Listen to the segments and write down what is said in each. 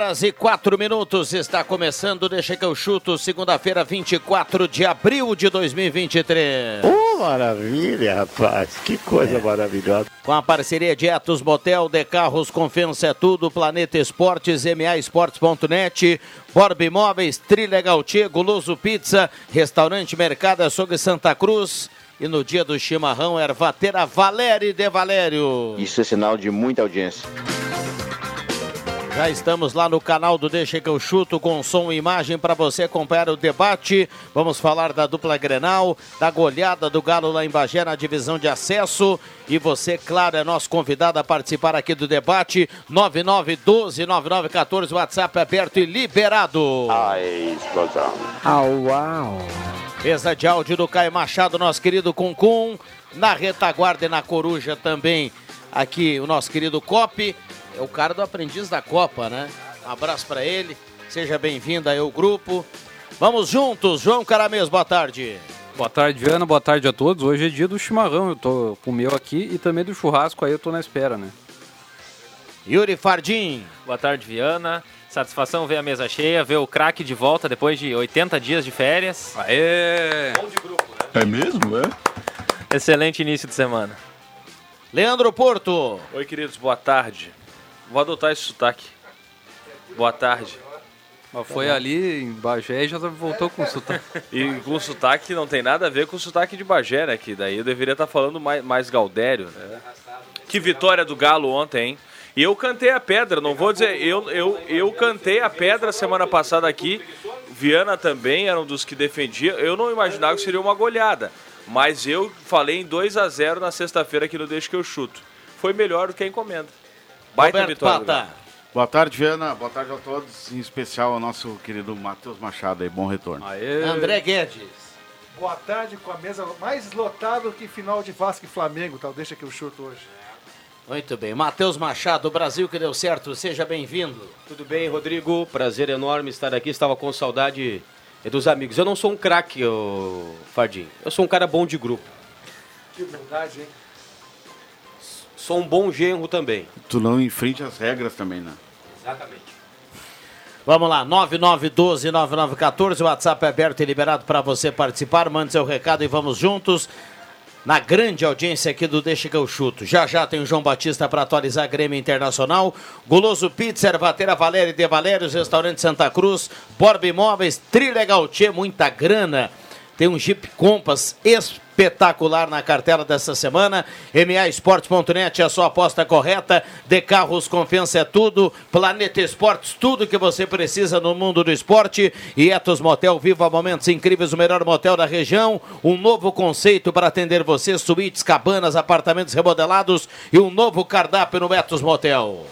Horas e quatro minutos está começando, deixa que eu chuto, segunda-feira, 24 de abril de 2023. Oh, maravilha, rapaz. Que coisa maravilhosa. Com a parceria de Etos Motel, De Carros, Confiança é Tudo, Planeta Esportes, MA Esportes.net, Borb Imóveis, Trilegal Tia, Guloso Pizza, Restaurante Mercado Açougue Santa Cruz. E no dia do chimarrão, ervatera Valério de Valério. Isso é sinal de muita audiência. Já estamos lá no canal do Deixa que eu chuto com som e imagem para você acompanhar o debate. Vamos falar da dupla Grenal, da goleada do Galo lá em Bagé na divisão de acesso. E você, claro, é nosso convidado a participar aqui do debate. 9912-9914, WhatsApp aberto e liberado. Ai, explosão. Au, uau. Mesa de áudio do Caio Machado, nosso querido Cuncum. Na retaguarda e na coruja também, aqui o nosso querido Cop. É o cara do aprendiz da Copa, né? Um abraço para ele. Seja bem-vindo aí ao grupo. Vamos juntos, João Caramês, boa tarde. Boa tarde, Viana. Boa tarde a todos. Hoje é dia do chimarrão. Eu tô com o meu aqui e também do churrasco aí eu tô na espera, né? Yuri Fardim. Boa tarde, Viana. Satisfação ver a mesa cheia, ver o craque de volta depois de 80 dias de férias. Aê! Bom de grupo, né? É mesmo, é? Excelente início de semana. Leandro Porto. Oi, queridos, boa tarde. Vou adotar esse sotaque. Boa tarde. Mas foi ali em Bagé e já voltou com sotaque. E com sotaque não tem nada a ver com o sotaque de Bagé, né? Que daí eu deveria estar falando mais, mais Gaudério, né? Que vitória do Galo ontem, hein? E eu cantei a pedra, não vou dizer, eu, eu, eu cantei a pedra semana passada aqui. Viana também era um dos que defendia. Eu não imaginava que seria uma goleada. Mas eu falei em 2 a 0 na sexta-feira aqui no Deixa que eu chuto. Foi melhor do que a encomenda. Baita Roberto vitória. Pata. Boa tarde, Viana. Boa tarde a todos, em especial ao nosso querido Matheus Machado aí. Bom retorno. Aê! André Guedes. Boa tarde com a mesa mais lotada que final de Vasco e Flamengo, tal. Deixa que eu chuto hoje. Muito bem. Matheus Machado, o Brasil que deu certo, seja bem-vindo. Tudo bem, Rodrigo? Prazer enorme estar aqui. Estava com saudade dos amigos. Eu não sou um craque, Fardim. Eu sou um cara bom de grupo. Que humildade, hein? Sou um bom genro também. Tu não enfrente as regras também, né? Exatamente. Vamos lá, 9912-9914, o WhatsApp é aberto e liberado para você participar. Mande seu recado e vamos juntos. Na grande audiência aqui do Deixa que eu chuto. Já já tem o João Batista para atualizar a Grêmio Internacional. Guloso Pizza, Ervatera Valéria e De Valérios, Restaurante Santa Cruz, Borba Imóveis, Trilegal Tchê, muita grana. Tem um Jeep Compass espetacular na cartela dessa semana. MAEsportes.net, a sua aposta correta. De Carros, confiança é tudo. Planeta Esportes, tudo que você precisa no mundo do esporte. E Etos Motel, viva momentos incríveis, o melhor motel da região. Um novo conceito para atender você: suítes, cabanas, apartamentos remodelados e um novo cardápio no Etos Motel.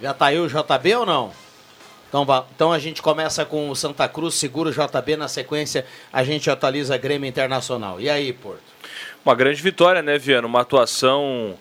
Já tá aí o JB ou não? Então, então a gente começa com o Santa Cruz, segura o JB, na sequência a gente atualiza a Grêmio Internacional. E aí, Porto? Uma grande vitória, né, Viana? Uma atuação,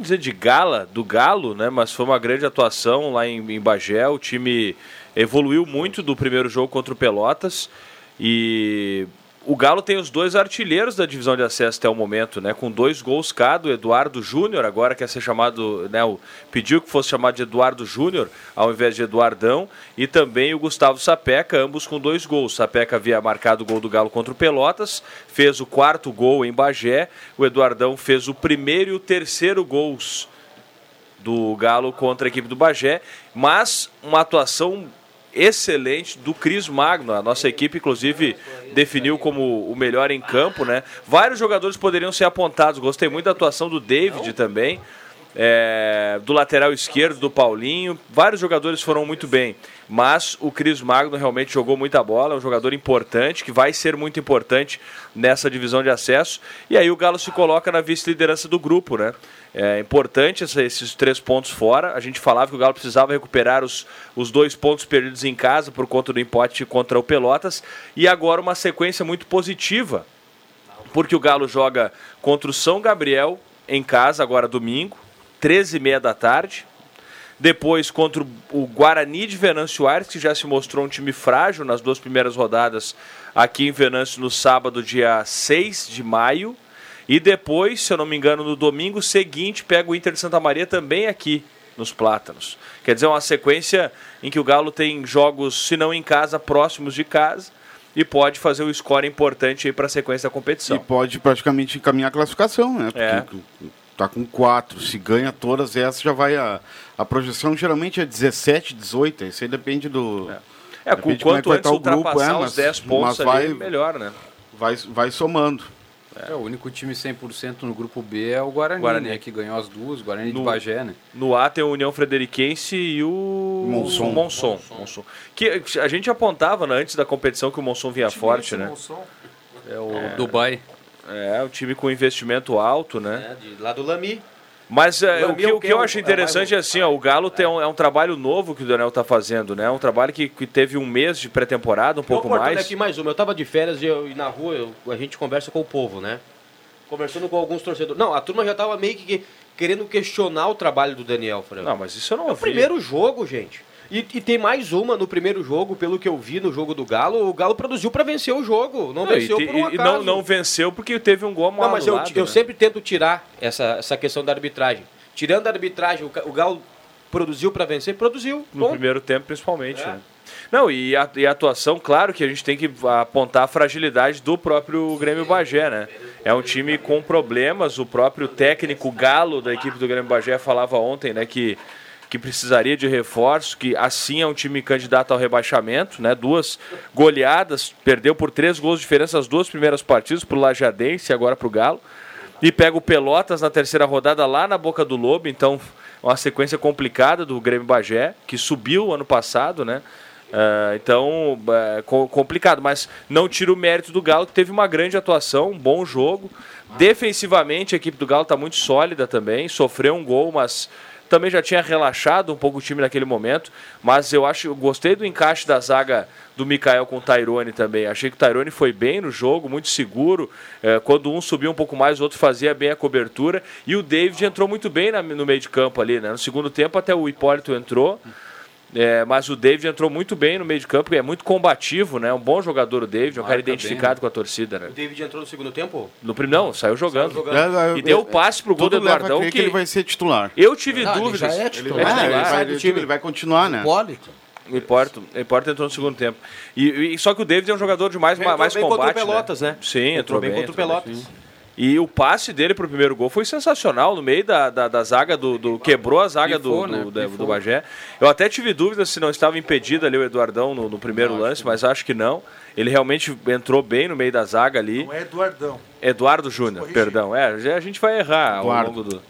dizer de gala, do Galo, né? Mas foi uma grande atuação lá em, em Bagé. O time evoluiu muito do primeiro jogo contra o Pelotas e o Galo tem os dois artilheiros da divisão de acesso até o momento, né? Com dois gols cada, o Eduardo Júnior, agora quer ser chamado, né? O, pediu que fosse chamado de Eduardo Júnior ao invés de Eduardão, e também o Gustavo Sapeca, ambos com dois gols. Sapeca havia marcado o gol do Galo contra o Pelotas, fez o quarto gol em Bagé, o Eduardão fez o primeiro e o terceiro gols do Galo contra a equipe do Bagé, mas uma atuação excelente do Cris Magno. A nossa equipe, inclusive, definiu como o melhor em campo, né? Vários jogadores poderiam ser apontados. Gostei muito da atuação do David também. É, do lateral esquerdo, do Paulinho. Vários jogadores foram muito bem. Mas o Cris Magno realmente jogou muita bola, é um jogador importante, que vai ser muito importante nessa divisão de acesso. E aí o Galo se coloca na vice-liderança do grupo, né? É importante esses três pontos fora. A gente falava que o Galo precisava recuperar os, os dois pontos perdidos em casa por conta do empate contra o Pelotas. E agora uma sequência muito positiva, porque o Galo joga contra o São Gabriel em casa, agora domingo, 13h30 da tarde. Depois contra o Guarani de Venâncio Aires, que já se mostrou um time frágil nas duas primeiras rodadas aqui em Venâncio no sábado, dia 6 de maio. E depois, se eu não me engano, no domingo seguinte, pega o Inter de Santa Maria também aqui nos Plátanos. Quer dizer, uma sequência em que o Galo tem jogos, se não em casa, próximos de casa. E pode fazer o score importante aí para a sequência da competição. E pode praticamente encaminhar a classificação, né? Porque É. tá com quatro. Se ganha todas essas, já vai a. A projeção geralmente é 17, 18. Isso aí depende do. É, depende quanto como é que vai antes o grupo, ultrapassar é, os mas, 10 pontos mas ali, vai, melhor, né? vai, vai somando. É, o único time 100% no grupo B é o Guarani, Guarani. né? Que ganhou as duas, Guarani No- de Bagé, né? No A tem a União Frederiquense e o Monson. o Monson. Monson. Que a gente apontava né, antes da competição que o Monson vinha forte, né? É o Dubai. É, o time com investimento alto, né? de lá do Lami. Mas é, o, que, é o que eu é acho é interessante é assim, ó, o Galo tem um, é um trabalho novo que o Daniel está fazendo, né? Um trabalho que, que teve um mês de pré-temporada, um pouco eu cortando mais. aqui mais uma. Eu tava de férias e, eu- e na rua eu- a gente conversa com o povo, né? Conversando com alguns torcedores. Não, a turma já tava meio que querendo questionar o trabalho do Daniel, Fran. Não, mas isso eu não É o primeiro jogo, gente. E, e tem mais uma no primeiro jogo, pelo que eu vi no jogo do Galo. O Galo produziu pra vencer o jogo. Não, Não, venceu te- por um acaso. não, não venceu porque teve um gol mal Não, mas eu, eu né? sempre tento tirar essa, essa questão da arbitragem. Tirando a arbitragem, o, o Galo produziu pra vencer? Produziu. No Ponto. primeiro tempo, principalmente, É. né? Não, e a, e a atuação, claro que a gente tem que apontar a fragilidade do próprio Grêmio Bagé, né? É um time com problemas, o próprio técnico Galo da equipe do Grêmio Bagé falava ontem, né, que, que precisaria de reforço, que assim é um time candidato ao rebaixamento, né? Duas goleadas, perdeu por três gols de diferença as duas primeiras partidas, pro Lajadense e agora pro Galo. E pega o Pelotas na terceira rodada lá na Boca do Lobo, então uma sequência complicada do Grêmio Bagé, que subiu ano passado, né? Ah, então, co- complicado, mas não tira o mérito do Galo, que teve uma grande atuação, um bom jogo. Defensivamente, a equipe do Galo está muito sólida também, sofreu um gol, mas também já tinha relaxado um pouco o time naquele momento. Mas eu acho, eu gostei do encaixe da zaga do Mikael com o Tairone também. Achei que o Tairone foi bem no jogo, muito seguro. É, quando um subia um pouco mais, o outro fazia bem a cobertura. E o David entrou muito bem na- no meio de campo ali, né? No segundo tempo, até o Hipólito entrou. É, mas o David entrou muito bem no meio de campo, é muito combativo, né? Um bom jogador o David, um cara Marca bem, identificado né? com a torcida, né? O David entrou no segundo tempo? No prim- não, saiu jogando. Saiu jogando. É, é, E deu é, o passe pro gol do Eduardão que, que ele vai ser titular. Eu tive Não, ele dúvidas. já é titular. Ah, ele vai- do ele vai continuar, né? O Hipólito, o Hipólito entrou no segundo tempo. E, e- só que o David é um jogador de mais, Entrou mais bem contra o combate. Pelotas, né? Sim, Entrou entrou, bem bem contra o entrou Pelotas. bem. E o passe dele pro primeiro gol foi sensacional, no meio da, da, da zaga do, do- Quebrou a zaga Pifou, do, né? do, Pifou. do Bagé. Eu até tive dúvidas se não estava impedido ali o Eduardão no, no primeiro lance, mas acho que não. Ele realmente entrou bem no meio da zaga ali. Não é Eduardão. Eduardo Júnior, perdão. É, a gente vai errar ao Eduardo. longo do.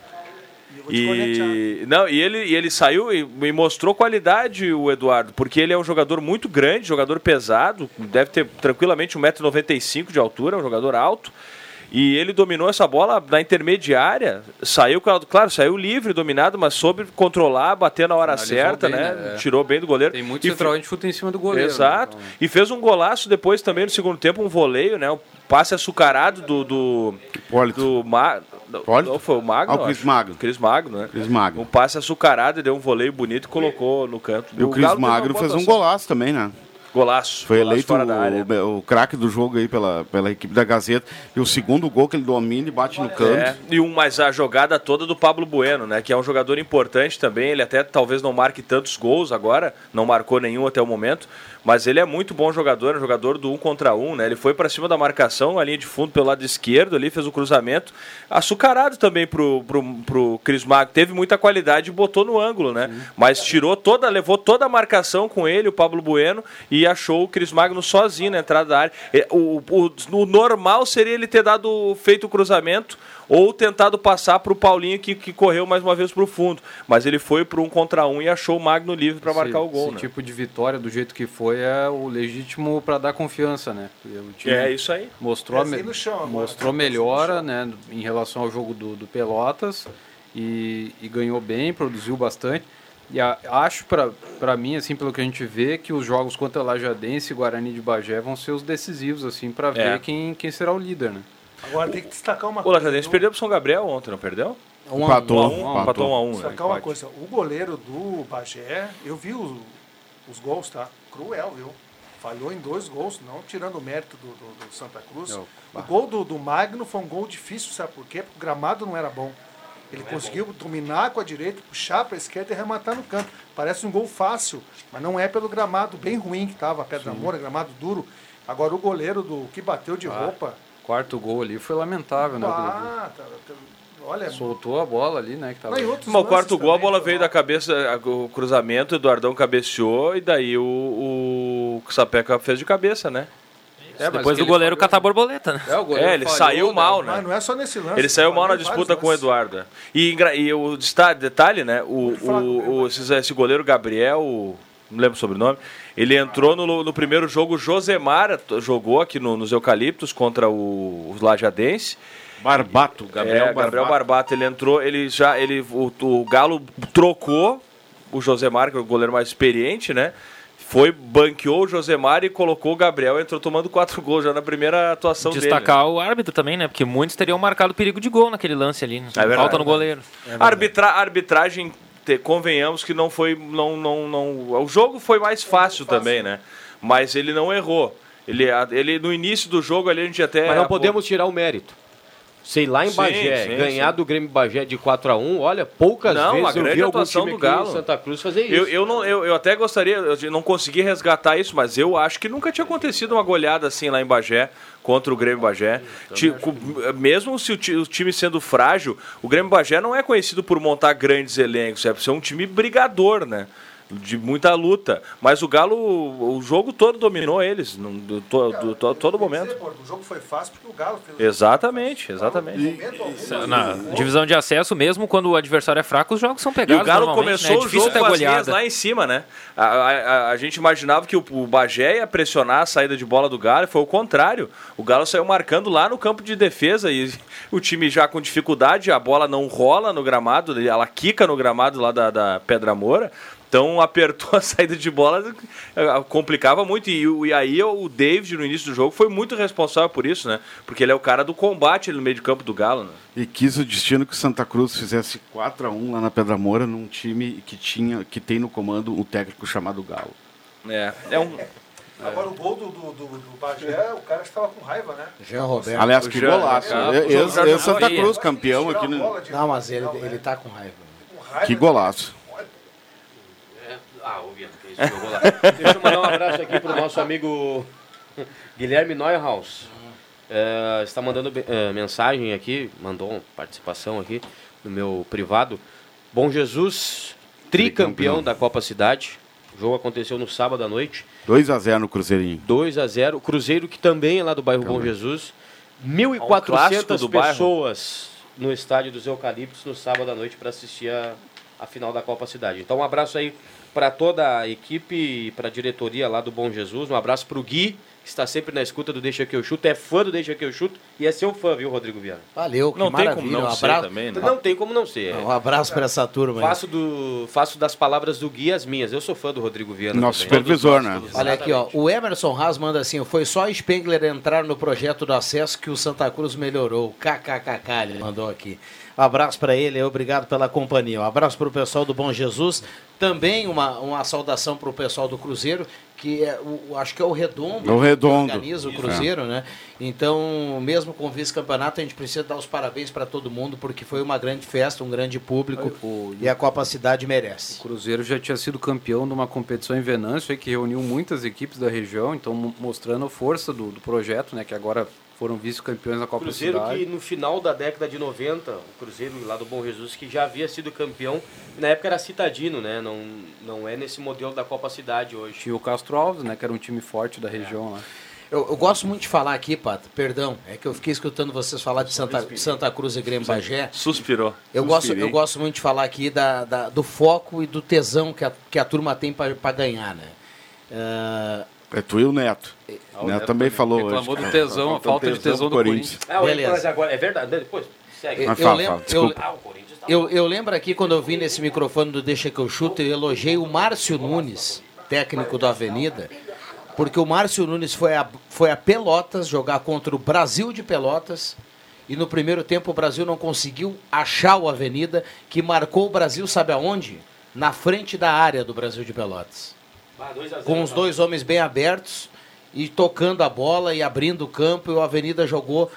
E, não, e, ele, e ele saiu e, e mostrou qualidade, o Eduardo, porque ele é um jogador muito grande, jogador pesado, deve ter tranquilamente 1,95m de altura, um jogador alto. E ele dominou essa bola na intermediária, saiu, claro, saiu livre, dominado, mas soube controlar, bater na hora Analisou certa, bem, né? né? É. Tirou bem do goleiro. Tem muito E centroavante chuta em cima do goleiro. né? Exato. E fez um golaço depois também no segundo tempo, um voleio, né? Um passe açucarado do. do do Ma... Não, foi o Magno? Ah, o Cris. Magno. Cris Magno, né? Cris Magno. Um passe açucarado, e deu um voleio bonito e colocou no canto. E o Cris Magno fez um golaço também, né? Golaço. Foi golaço eleito o, o craque do jogo aí pela, pela equipe da Gazeta. E o segundo gol que ele domina e bate no canto. É, e um, mas a jogada toda do Pablo Bueno, né? Que é um jogador importante também. Ele até talvez não marque tantos gols agora, não marcou nenhum até o momento. Mas ele é muito bom jogador, é um jogador do um contra um, né? Ele foi para cima da marcação, a linha de fundo pelo lado esquerdo ali, fez o cruzamento. Açucarado também pro, pro, pro Cris Mago. Teve muita qualidade e botou no ângulo, né? Mas tirou toda, levou toda a marcação com ele, o Pablo Bueno, e achou o Cris Magno sozinho na entrada da área. E O, o, o normal seria ele ter dado feito o cruzamento ou tentado passar para o Paulinho que, que correu mais uma vez para o fundo. Mas ele foi para um contra um e achou o Magno livre para marcar o gol. Esse né? tipo de vitória, do jeito que foi, é o legítimo para dar confiança, né? E o time É isso aí. Mostrou, a me- Pezinho no chão mostrou né? melhora né, em relação ao jogo do, do Pelotas e, e ganhou bem, produziu bastante. E a- acho, para mim, assim, pelo que a gente vê, que os jogos contra Lajadense e Guarani de Bagé vão ser os decisivos, assim, para ver quem, quem será o líder, né? Agora tem que destacar uma O coisa. Lajadense viu? perdeu pro São Gabriel ontem, não perdeu? Um a um. Empatou. Um a um, empatou um a um, né? Destacar uma coisa. O goleiro do Bagé, eu vi os, os gols, tá? Cruel, viu? Falhou em dois gols, não tirando o mérito do, do- do Santa Cruz. Não, o gol do, do Magno foi um gol difícil, sabe por quê? Porque o gramado não era bom. Ele conseguiu dominar com a direita, puxar para a esquerda e arrematar no canto. Parece um gol fácil, mas não é pelo gramado bem ruim que estava, Pedra Moura, gramado duro. Agora o goleiro do que bateu de roupa. Quarto gol ali foi lamentável, né? Ah, tá- tá- olha, Soltou a bola ali, né? Que tava... Não, o quarto gol, a bola veio mal. da cabeça, a- o cruzamento, o Eduardão cabeceou e daí o, o Sapeca fez de cabeça, né? É, mas Depois do goleiro catar borboleta, né? É, o goleiro É, ele falhou, saiu né? mal, Mas né? não é só nesse lance. Ele saiu mal na disputa com o. Eduardo. E, e o detalhe, né? O, o, o- esse, esse goleiro Gabriel, não lembro o sobrenome, ele entrou no, no primeiro jogo, o Josemar jogou aqui no- nos Eucaliptos contra o, os Lajadense. Barbato, Gabriel é, Barbato. Gabriel Barbato, ele entrou, ele já, ele, o, o Galo trocou o Josemar, que é o goleiro mais experiente, né? Foi, banqueou o Josemar e colocou o Gabriel, entrou tomando quatro gols já na primeira atuação dele. Destacar o árbitro também, né? Porque muitos teriam marcado perigo de gol naquele lance ali. Né? É verdade. Falta no goleiro. A arbitra arbitragem, te- convenhamos que não foi. Não, não, não, o jogo foi mais fácil também, né? Mas ele não errou. Ele, ele no início do jogo ali a gente até. Mas não podemos tirar o mérito. Sei lá em Sim, Bagé, sim, ganhar sim. do Grêmio Bagé de 4 a 1 olha, poucas Não, vezes a eu vi atuação do Galo. Santa Cruz fazer isso. Eu, eu, não, eu, eu até gostaria, eu não consegui resgatar isso, mas eu acho que nunca tinha acontecido uma goleada assim lá em Bagé, contra o Grêmio Bagé. Cu- mesmo se o, o time sendo frágil, o Grêmio Bagé não é conhecido por montar grandes elencos, é por ser um time brigador, né? De muita luta. Mas o Galo, o jogo todo dominou eles, no, do, to- do- to- todo momento. O jogo foi fácil porque o Galo fez Exatamente, exatamente. algum, Na divisão de acesso, mesmo quando o adversário é fraco, os jogos são E pegados. o Galo normalmente, começou né? É o jogo com as linhas lá em cima, né? A, a- a- a gente imaginava que o, o Bagé ia pressionar a saída de bola do Galo, e foi o contrário. O Galo saiu marcando lá no campo de defesa e o time já com dificuldade, a bola não rola no gramado, ela quica no gramado lá da, da Pedra Moura. Então apertou a saída de bola, complicava muito. E, e aí o David, no início do jogo, foi muito responsável por isso, né? Porque ele é o cara do combate ali no meio de campo do Galo, né? E quis o destino que o Santa Cruz fizesse 4 a 1 lá na Pedra Moura, num time que tinha, que tem no comando um técnico chamado Galo. É, é um, Agora o gol do, do, do, do Bagé, o cara estava com raiva, né? Jean Roberto. Aliás, que Jean- golaço. Eu- eu- eu- Santa. Cruz, campeão aqui. No... Não, mas ele, ele tá com raiva. com raiva Que golaço. Ah, ouvindo, que isso jogou lá. Deixa eu mandar um abraço aqui pro nosso amigo Guilherme Neuhaus. É, está mandando é, mensagem aqui, mandou uma participação aqui no meu privado. Bom Jesus, tricampeão Tricampeão. da Copa Cidade. O jogo aconteceu no sábado à noite. 2 a 0 no Cruzeirinho. 2 a 0 Cruzeiro, que também é lá do bairro Bom Jesus. Um clássico 1.400 do bairro. pessoas no estádio dos Eucaliptos no sábado à noite para assistir a, a final da Copa Cidade. Então, um abraço aí para toda a equipe e para a diretoria lá do Bom Jesus. Um abraço para o Gui, que está sempre na escuta do Deixa Que Eu Chuto. É fã do Deixa Que Eu Chuto e é seu fã, viu, Rodrigo Viana? Valeu, que não tem maravilha. como não um ser abraço, também, né? Não tem como não ser. um abraço pra essa turma aí. Faço, do, faço das palavras do Gui as minhas. Eu sou fã do Rodrigo Viana. Nosso também. supervisor, né? Olha aqui, ó. O Emerson Haas manda assim: foi só Spengler entrar no projeto do acesso que o Santa Cruz melhorou. KKKK, ele mandou aqui. Abraço para ele, obrigado pela companhia. Um abraço para o pessoal do Bom Jesus. Também uma, uma saudação para o pessoal do Cruzeiro, que é, o, acho que é o Redondo, É o Redondo. que organiza o Cruzeiro, né? Então, mesmo com o vice-campeonato, a gente precisa dar os parabéns para todo mundo, porque foi uma grande festa, um grande público, e a Copa Cidade merece. O Cruzeiro já tinha sido campeão de uma competição em Venâncio que reuniu muitas equipes da região, então mo- mostrando a força do, do projeto, né? Que agora foram vice-campeões da Copa Cruzeiro Cidade. que no final da década de 90, o Cruzeiro lá do Bom Jesus, que já havia sido campeão, na época era citadino, né? Não, não é nesse modelo da Copa Cidade hoje. Tinha o Castro Alves, né? Que era um time forte da região lá. Eu, eu gosto muito de falar aqui, Pato, perdão, é que eu fiquei escutando vocês falar de Santa, Santa Cruz e Grêmio Bagé. Suspirou. Eu gosto, eu gosto muito de falar aqui da, da- do foco e do tesão que a, que a turma tem para ganhar, né? Ah, É tu e o Neto. Ah, o Neto também falou reclamou do tesão, a falta de tesão do Corinthians. Ah, Beleza. mas agora, é verdade, depois segue. Eu, fala, lembro, fala, eu- Ah, eu, eu lembro aqui quando eu vim nesse microfone do Deixa que eu chuto, eu elogiei o Márcio Nunes, técnico do Avenida, porque o Márcio Nunes foi a, foi a Pelotas jogar contra o Brasil de Pelotas. E no primeiro tempo o Brasil não conseguiu achar o Avenida, que marcou o Brasil, sabe aonde? Na frente da área do Brasil de Pelotas. 2 a 0, Com os dois homens bem abertos e tocando a bola e abrindo o campo, e o Avenida jogou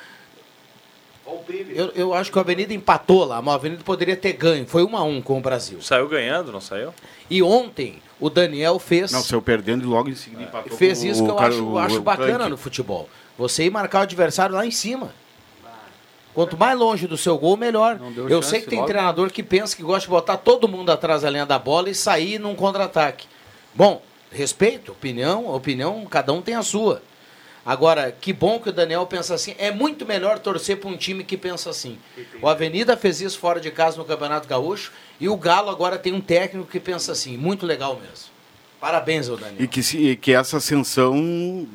eu, eu acho que o Avenida empatou lá, mas o Avenida poderia ter ganho. Foi um a um com o Brasil. Saiu ganhando, não saiu? E ontem o Daniel fez, Não, saiu perdendo e logo em seguida empatou fez com isso o que eu cara- acho, o- acho o bacana no futebol. Você ir marcar o adversário lá em cima. Quanto mais longe do seu gol, melhor. Eu chance sei que tem logo. treinador que pensa que gosta de botar todo mundo atrás da linha da bola e sair num contra-ataque. Bom, respeito, opinião, opinião, cada um tem a sua. Agora, que bom que o Daniel pensa assim. É muito melhor torcer para um time que pensa assim. O Avenida fez isso fora de casa no Campeonato Gaúcho e o Galo agora tem um técnico que pensa assim. Muito legal mesmo. Parabéns ao Daniel. E que, e que essa ascensão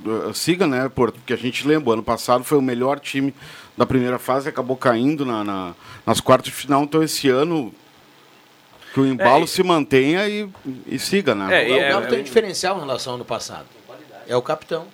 uh, siga, né, Porto? Porque a gente lembra, ano passado foi o melhor time da primeira fase, acabou caindo na, na- nas quartas de final, então esse ano que o embalo É, e- se mantenha e, e siga, né? É, o Galo tem um diferencial em relação ao ano passado. É o capitão.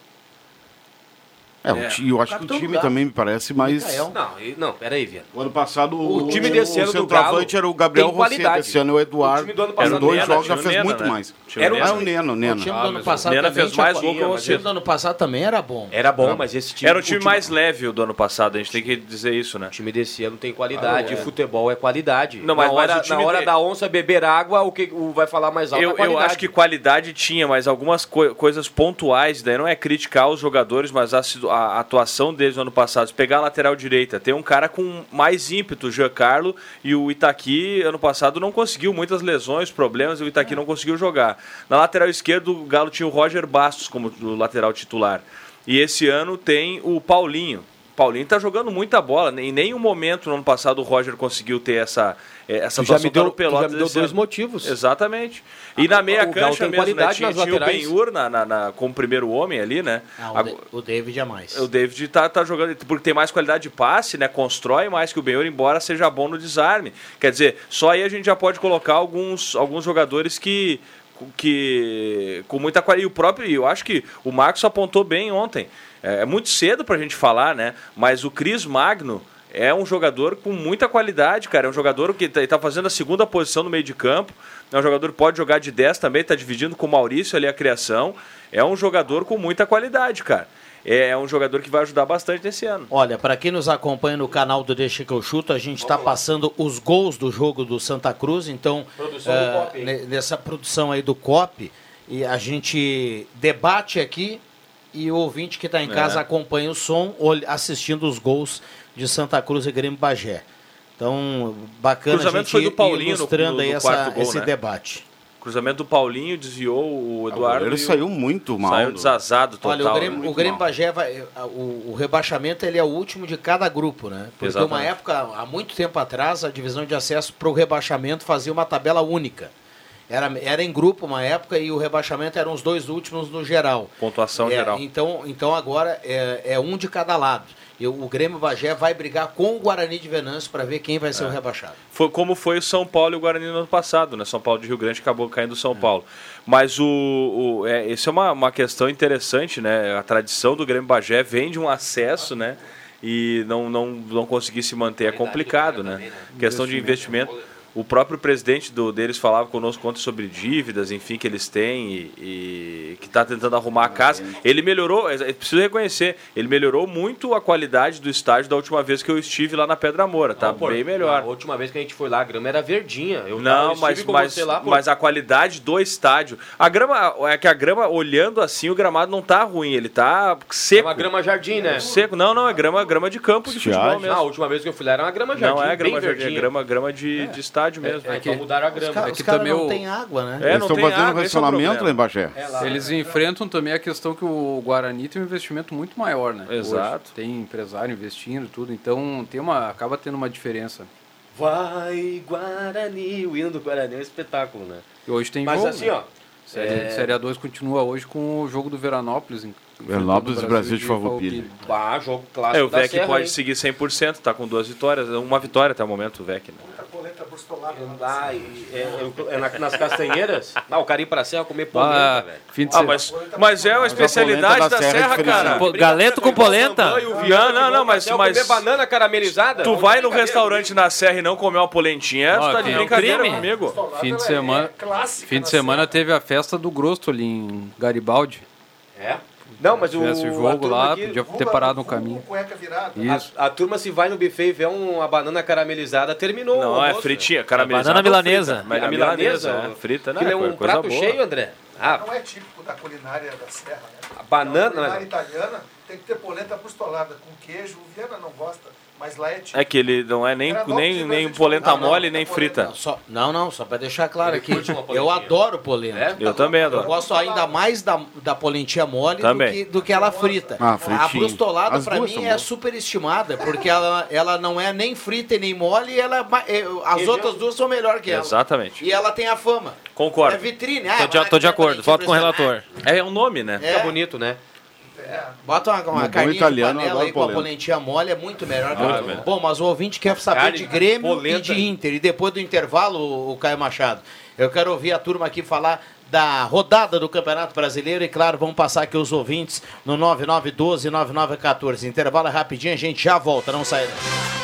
É, o ti- eu acho que o time Galo. também me parece mais. Micael. Não, e- não, peraí, Viana. O ano passado O time desse ano do centroavante Galo era o Gabriel tem qualidade. esse ano é o Eduardo. O time do ano Em passado dois jogos já tinha o fez Nena, muito né? mais. Tinha Era o Ah, time- o Neno, o O Neno. time Ah, do ano mas o passado Nena também fez tinha- mais gol que o O time do ano passado também era bom. Era bom, mas esse time. Era o time mais leve o do ano passado, a gente tem que dizer isso, né? O time desse ano tem qualidade, futebol é qualidade. Não, mas- na mas hora, o time na hora de- da onça beber água, o que o vai falar mais alto é Eu, eu qualidade. acho que qualidade tinha, mas algumas coi- coisas pontuais, daí não é criticar os jogadores, mas a, situ- a atuação deles no ano passado. Se pegar a lateral direita, tem um cara com mais ímpeto, o Giancarlo, e o Itaqui, ano passado, não conseguiu muitas lesões, problemas, e o Itaqui não conseguiu jogar. Na lateral esquerda, o Galo tinha o Roger Bastos como lateral titular. E esse ano tem o Paulinho. Paulinho tá jogando muita bola. Em nenhum momento no ano passado o Roger conseguiu ter essa, eh, essa Tu já me deu, tu já Pelotas me deu dois ano. motivos. Exatamente. E na meia cancha tem mesmo, né? qualidade Tinha, tinha o. Benhur na, na, na- como primeiro homem ali, né? Ah, o David é mais. o David tá, tá jogando, porque tem mais qualidade de passe, né? Constrói mais que o Benhur, embora seja bom no desarme. Quer dizer, só aí a gente já pode colocar alguns, alguns jogadores que. que com muita qualidade. E o próprio, eu acho que o Marcos apontou bem ontem. É, é muito cedo pra gente falar, né? Mas o Cris Magno é um jogador com muita qualidade, cara. É um jogador que tá, tá fazendo a segunda posição no meio de campo. É um jogador que pode jogar de 10 também, tá dividindo com o Maurício ali a criação. É um jogador com muita qualidade, cara. É, é um jogador que vai ajudar bastante nesse ano. Olha, para quem nos acompanha no canal do Deixa que eu chuto, a gente está passando os gols do jogo do Santa Cruz, então Produção do eh, COP, nessa produção aí do COP, e a gente debate aqui e o ouvinte que está em casa É. acompanha o som, assistindo os gols de Santa Cruz e Grêmio Bagé. Então, bacana a Cruzamento gente foi do Paulinho no- ilustrando no- aí no essa- quarto gol, esse né? debate. Cruzamento do Paulinho desviou o O Eduardo. e o- saiu muito mal. Saiu do- desazado total. Olha, o Grêmio, né? o Grêmio Bagé vai. O, o rebaixamento ele é o último de cada grupo, né? Porque Exatamente. uma época, há muito tempo atrás, a divisão de acesso para o rebaixamento fazia uma tabela única. Era, era em grupo uma época e o rebaixamento eram os dois últimos no geral. Pontuação É, geral. Então, então agora é, é um de cada lado. E o, Grêmio Bagé vai brigar com o Guarani de Venâncio para ver quem vai É. ser o rebaixado. Foi como foi o São Paulo e o Guarani no ano passado, né? São Paulo de Rio Grande acabou caindo o É. São Paulo. Mas o, o é, isso é uma, uma questão interessante, né? A tradição do Grêmio Bagé vem de um acesso, né? E não, não, não conseguir se manter é complicado, né? Questão de investimento. O próprio presidente do, deles falava conosco ontem sobre dívidas, enfim, que eles têm e, e que está tentando arrumar a casa. Ele melhorou, é, é preciso reconhecer, ele melhorou muito a qualidade do estádio da última vez que eu estive lá na Pedra Moura. Tá Não, pô, bem melhor. A última vez que a gente foi lá, a grama era verdinha. Eu, Não, eu estive mas, mas, você lá, mas a qualidade do estádio. A grama, é que a grama, olhando assim, o gramado não tá ruim, ele tá seco. É uma grama jardim, né? Seco. Não, não, é grama, grama de campo de futebol mesmo. Ah, a última vez que eu fui lá era uma grama jardim. Não é grama bem jardim, é verdinha. grama, grama de, de estádio mesmo. É, então mudaram a grama. Os, ca- É os que caras também não o- tem água, né? É, Eles estão fazendo água, é o racionamento problema. lá em Bagé. Eles enfrentam também a questão que o Guarani tem um investimento muito maior, né? Exato. Hoje. Tem empresário investindo tudo, então tem uma, acaba tendo uma diferença. Vai, Guarani. O hino do Guarani é um espetáculo, né? E hoje tem Mas jogo, assim, né? ó. Série, é- Série A2 continua hoje com o jogo do Veranópolis. Veranópolis e Brasil de Farroupilha. Bah, jogo clássico É, o da Vec Serra, pode hein? seguir 100%, tá com duas vitórias, uma vitória até o momento, o Vec. Né? Ah, e- é, é na- nas castanheiras? Ah, o cara ir pra Serra comer polenta, Ah, velho. fim de Ah, mas, mas é uma especialidade polenta da, da Serra é Serra, cara. Pô, galeto com polenta? Não, não, não, mas, Comer mas banana caramelizada? tu vai no restaurante na Serra e não comer uma polentinha, tu tá de brincadeira comigo. Fim de semana, fim de semana teve a festa do Grosto ali em Garibaldi. É? Não, mas o, Tivesse o jogo lá, aqui- podia ter parado no caminho. Cueca virada. Isso. A, a turma, se vai no buffet e vê uma banana caramelizada, terminou. Não, é fritinha, caramelizada. banana milanesa. frita. Mas A a milanesa, milanesa, é, frita, né? Aquilo é um coisa prato boa. cheio, André. Ah, Não é típico da culinária da Serra, né? a banana... A culinária italiana tem que ter polenta apostolada com queijo. O Viana não gosta, mas lá é típico. É que ele não é nem, Era nem, nem polenta Não, não, mole, não, nem não, frita. Só, não, não, só para deixar claro aqui. Eu adoro polenta. É? Eu também Eu adoro. gosto ainda mais da, da polentinha mole do que, do que ela frita. Ah, a brustolada, As pra mim, é superestimada, porque ela, ela não é nem frita e nem mole, e ela, é é, as outras duas são melhor que ela. Exatamente. E ela tem a fama. Concordo. É vitrine. Ah, Tô de, tô de acordo, voto com o relator. É um nome, né? É. Fica bonito, né? Bota uma, uma carninha italiano, de panela aí com a polenta. polentinha mole, é muito melhor. Ah, a-. Bom, mas o ouvinte quer saber de Grêmio e polenta. de Inter. E depois do intervalo, o, Caio Machado. Eu quero ouvir a turma aqui falar da rodada do Campeonato Brasileiro e, claro, vamos passar aqui os ouvintes no 9912-9914. Intervalo é rapidinho, a gente já volta, não sai daí.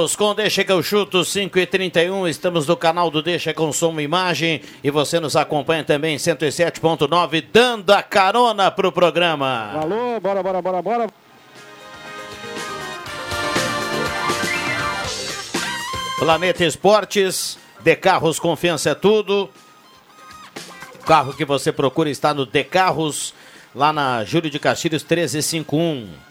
Voltamos com Deixa que eu chuto 5 e 31 Estamos no canal do Deixa com Som e Imagem e você nos acompanha também em 107.9, dando a carona pro programa. Alô, bora, bora, bora, bora. Planeta Esportes, de Carros Confiança é tudo. O carro que você procura está no De Carros, lá na Júlio de Castilhos 1351.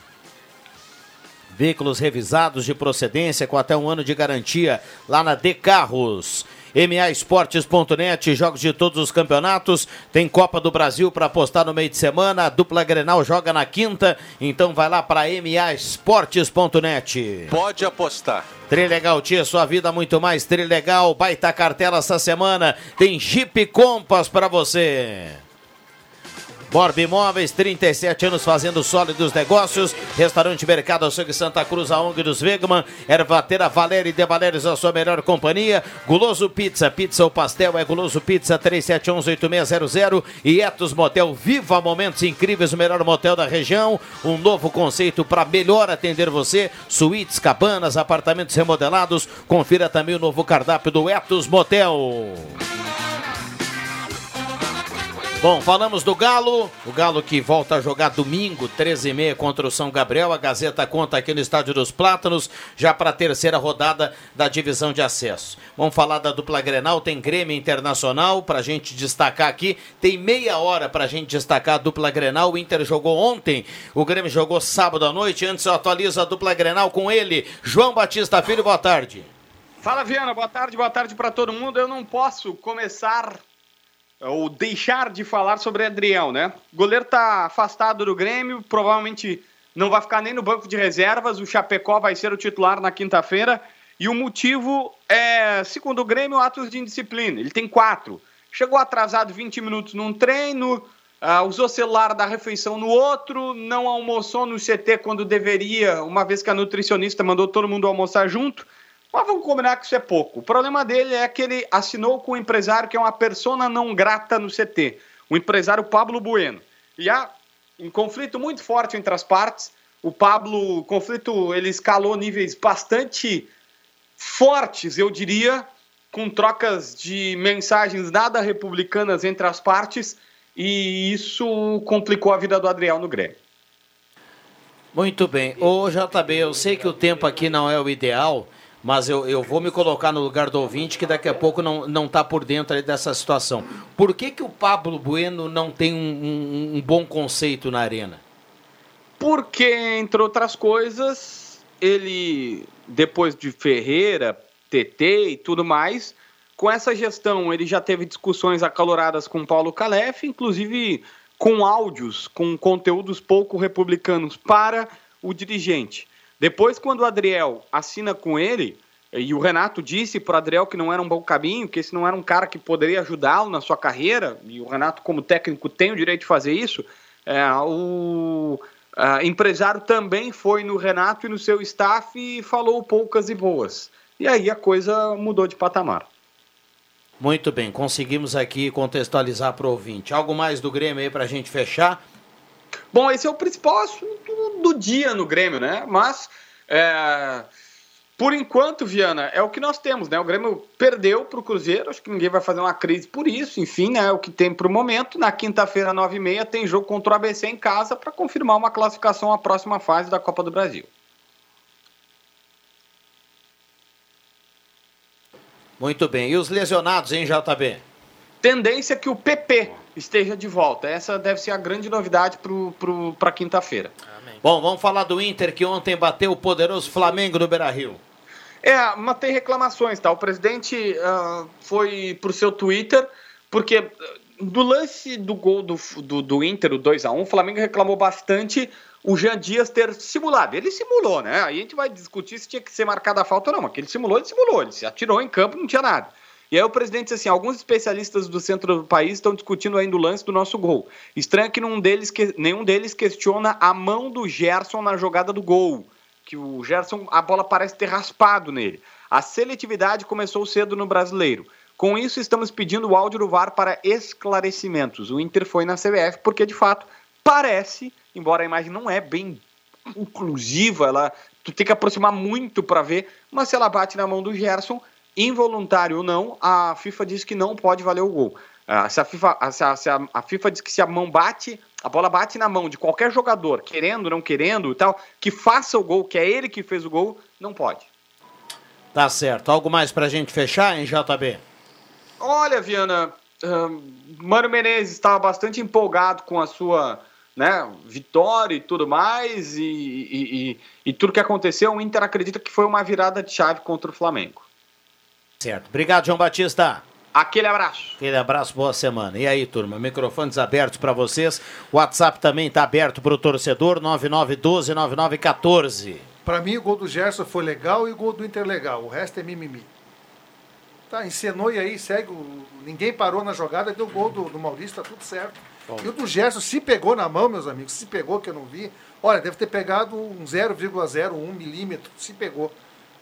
Veículos revisados de procedência com até um ano de garantia lá na De Carros. MAEsportes.net, jogos de todos os campeonatos. Tem Copa do Brasil para apostar no meio de semana. A dupla Grenal joga na quinta. Então vai lá para MAEsportes.net. Pode apostar. Trilegal Tia, sua vida muito mais Trilegal. Baita cartela essa semana. Tem Jeep Compass para você. Borb Imóveis, 37 anos fazendo sólidos negócios. Restaurante Mercado Açougue Santa Cruz, a ONG dos Vegman. Ervateira Valéria e De Valérios, a sua melhor companhia. Guloso Pizza, pizza ou pastel é Guloso Pizza, 3711-8600. E Etos Motel, viva momentos incríveis, o melhor motel da região. Um novo conceito para melhor atender você. Suítes, cabanas, apartamentos remodelados. Confira também o novo cardápio do Etos Motel. Bom, falamos do Galo, o Galo que volta a jogar domingo, 13h30 contra o São Gabriel. A Gazeta conta aqui no Estádio dos Plátanos, já para a terceira rodada da divisão de acesso. Vamos falar da dupla Grenal, tem Grêmio Internacional para a gente destacar aqui. Tem meia hora para a gente destacar a dupla Grenal. O Inter jogou ontem, o Grêmio jogou sábado à noite. Antes eu atualizo a dupla Grenal com ele, João Batista Filho. Boa tarde. Fala, Viana. Boa tarde, boa tarde para todo mundo. Eu não posso começar ou deixar de falar sobre Adriel, né? O goleiro tá afastado do Grêmio, provavelmente não vai ficar nem no banco de reservas. O Chapecó vai ser o titular na quinta-feira. E o motivo é, segundo o Grêmio, atos de indisciplina. Ele tem quatro. Chegou atrasado 20 minutos num treino, uh, usou celular da refeição no outro, não almoçou no CT quando deveria, uma vez que a nutricionista mandou todo mundo almoçar junto. Mas vamos combinar que isso é pouco. O problema dele é que ele assinou com um empresário que é uma persona não grata no CT, o empresário Pablo Bueno. E há um conflito muito forte entre as partes. O Pablo, o conflito, ele escalou níveis bastante fortes, eu diria, com trocas de mensagens nada republicanas entre as partes, e isso complicou a vida do Adriel no Grêmio. Muito bem. Ô JB, eu sei que o tempo aqui não é o ideal, mas eu, eu vou me colocar no lugar do ouvinte que daqui a pouco não, não tá por dentro dessa situação. Por que, que o Pablo Bueno não tem um, um, um bom conceito na arena? Porque, entre outras coisas, ele, depois de Ferreira, TT e tudo mais, com essa gestão ele já teve discussões acaloradas com Paulo Calef, inclusive com áudios, com conteúdos pouco republicanos para o dirigente. Depois, quando o Adriel assina com ele, e o Renato disse para o Adriel que não era um bom caminho, que esse não era um cara que poderia ajudá-lo na sua carreira, e o Renato, como técnico, tem o direito de fazer isso, é, o empresário também foi no Renato e no seu staff e falou poucas e boas. E aí a coisa mudou de patamar. Muito bem, conseguimos aqui contextualizar para o ouvinte. Algo mais do Grêmio aí para a gente fechar? Bom, esse é o principal assunto do dia no Grêmio, né? Mas, é, por enquanto, Viana, é o que nós temos, né? O Grêmio perdeu para o Cruzeiro, acho que ninguém vai fazer uma crise por isso, enfim, né? É o que tem para o momento. Na quinta-feira, nove e meia, tem jogo contra o ABC em casa para confirmar uma classificação à próxima fase da Copa do Brasil. Muito bem. E os lesionados, hein, JB? Tendência que o PP esteja de volta. Essa deve ser a grande novidade para quinta-feira. Bom, vamos falar do Inter que ontem bateu o poderoso Flamengo no Beira Rio. É, mas tem reclamações, tá? O presidente uh, foi pro seu Twitter, porque ah, do lance do gol do, do, do Inter, o 2x1, o Flamengo reclamou bastante o Jean Dias ter simulado. Ele simulou, né? Aí a gente vai discutir se tinha que ser marcada a falta ou não, mas que ele simulou, ele simulou. Ele se atirou em campo, não tinha nada. E aí o presidente disse assim: alguns especialistas do centro do país estão discutindo ainda o lance do nosso gol. Estranho que, deles, que nenhum deles questiona a mão do Gerson na jogada do gol. Que o Gerson, a bola parece ter raspado nele. A seletividade começou cedo no brasileiro. Com isso, estamos pedindo o áudio do VAR para esclarecimentos. O Inter foi na CBF porque, de fato, parece, embora a imagem não é bem inclusiva, ela, tu tem que aproximar muito para ver, mas se ela bate na mão do Gerson, involuntário ou não, a FIFA diz que não pode valer o gol. Uh, se, a FIFA, se, a, se a, a, FIFA diz que se a mão bate, a bola bate na mão de qualquer jogador, querendo, não querendo e tal, que faça o gol, que é ele que fez o gol, não pode. Tá certo. Algo mais pra gente fechar, hein, JB? Olha, Viana, uh, Mano Menezes estava bastante empolgado com a sua né, vitória e tudo mais, e, e, e, e tudo que aconteceu, o Inter acredita que foi uma virada de chave contra o Flamengo. Certo. Obrigado, João Batista. Aquele abraço. Aquele abraço, boa semana. E aí, turma, microfones abertos para vocês. O WhatsApp também está aberto para o torcedor, 9912-9914. Para mim, o gol do Gerson foi legal e o gol do Inter legal. O resto é mimimi. Tá, encenou e aí segue. O... Ninguém parou na jogada, deu o gol do, do Maurício, tá tudo certo. Bom. E o do Gerson se pegou na mão, meus amigos, se pegou que eu não vi. Olha, deve ter pegado um 0,01 milímetro, se pegou.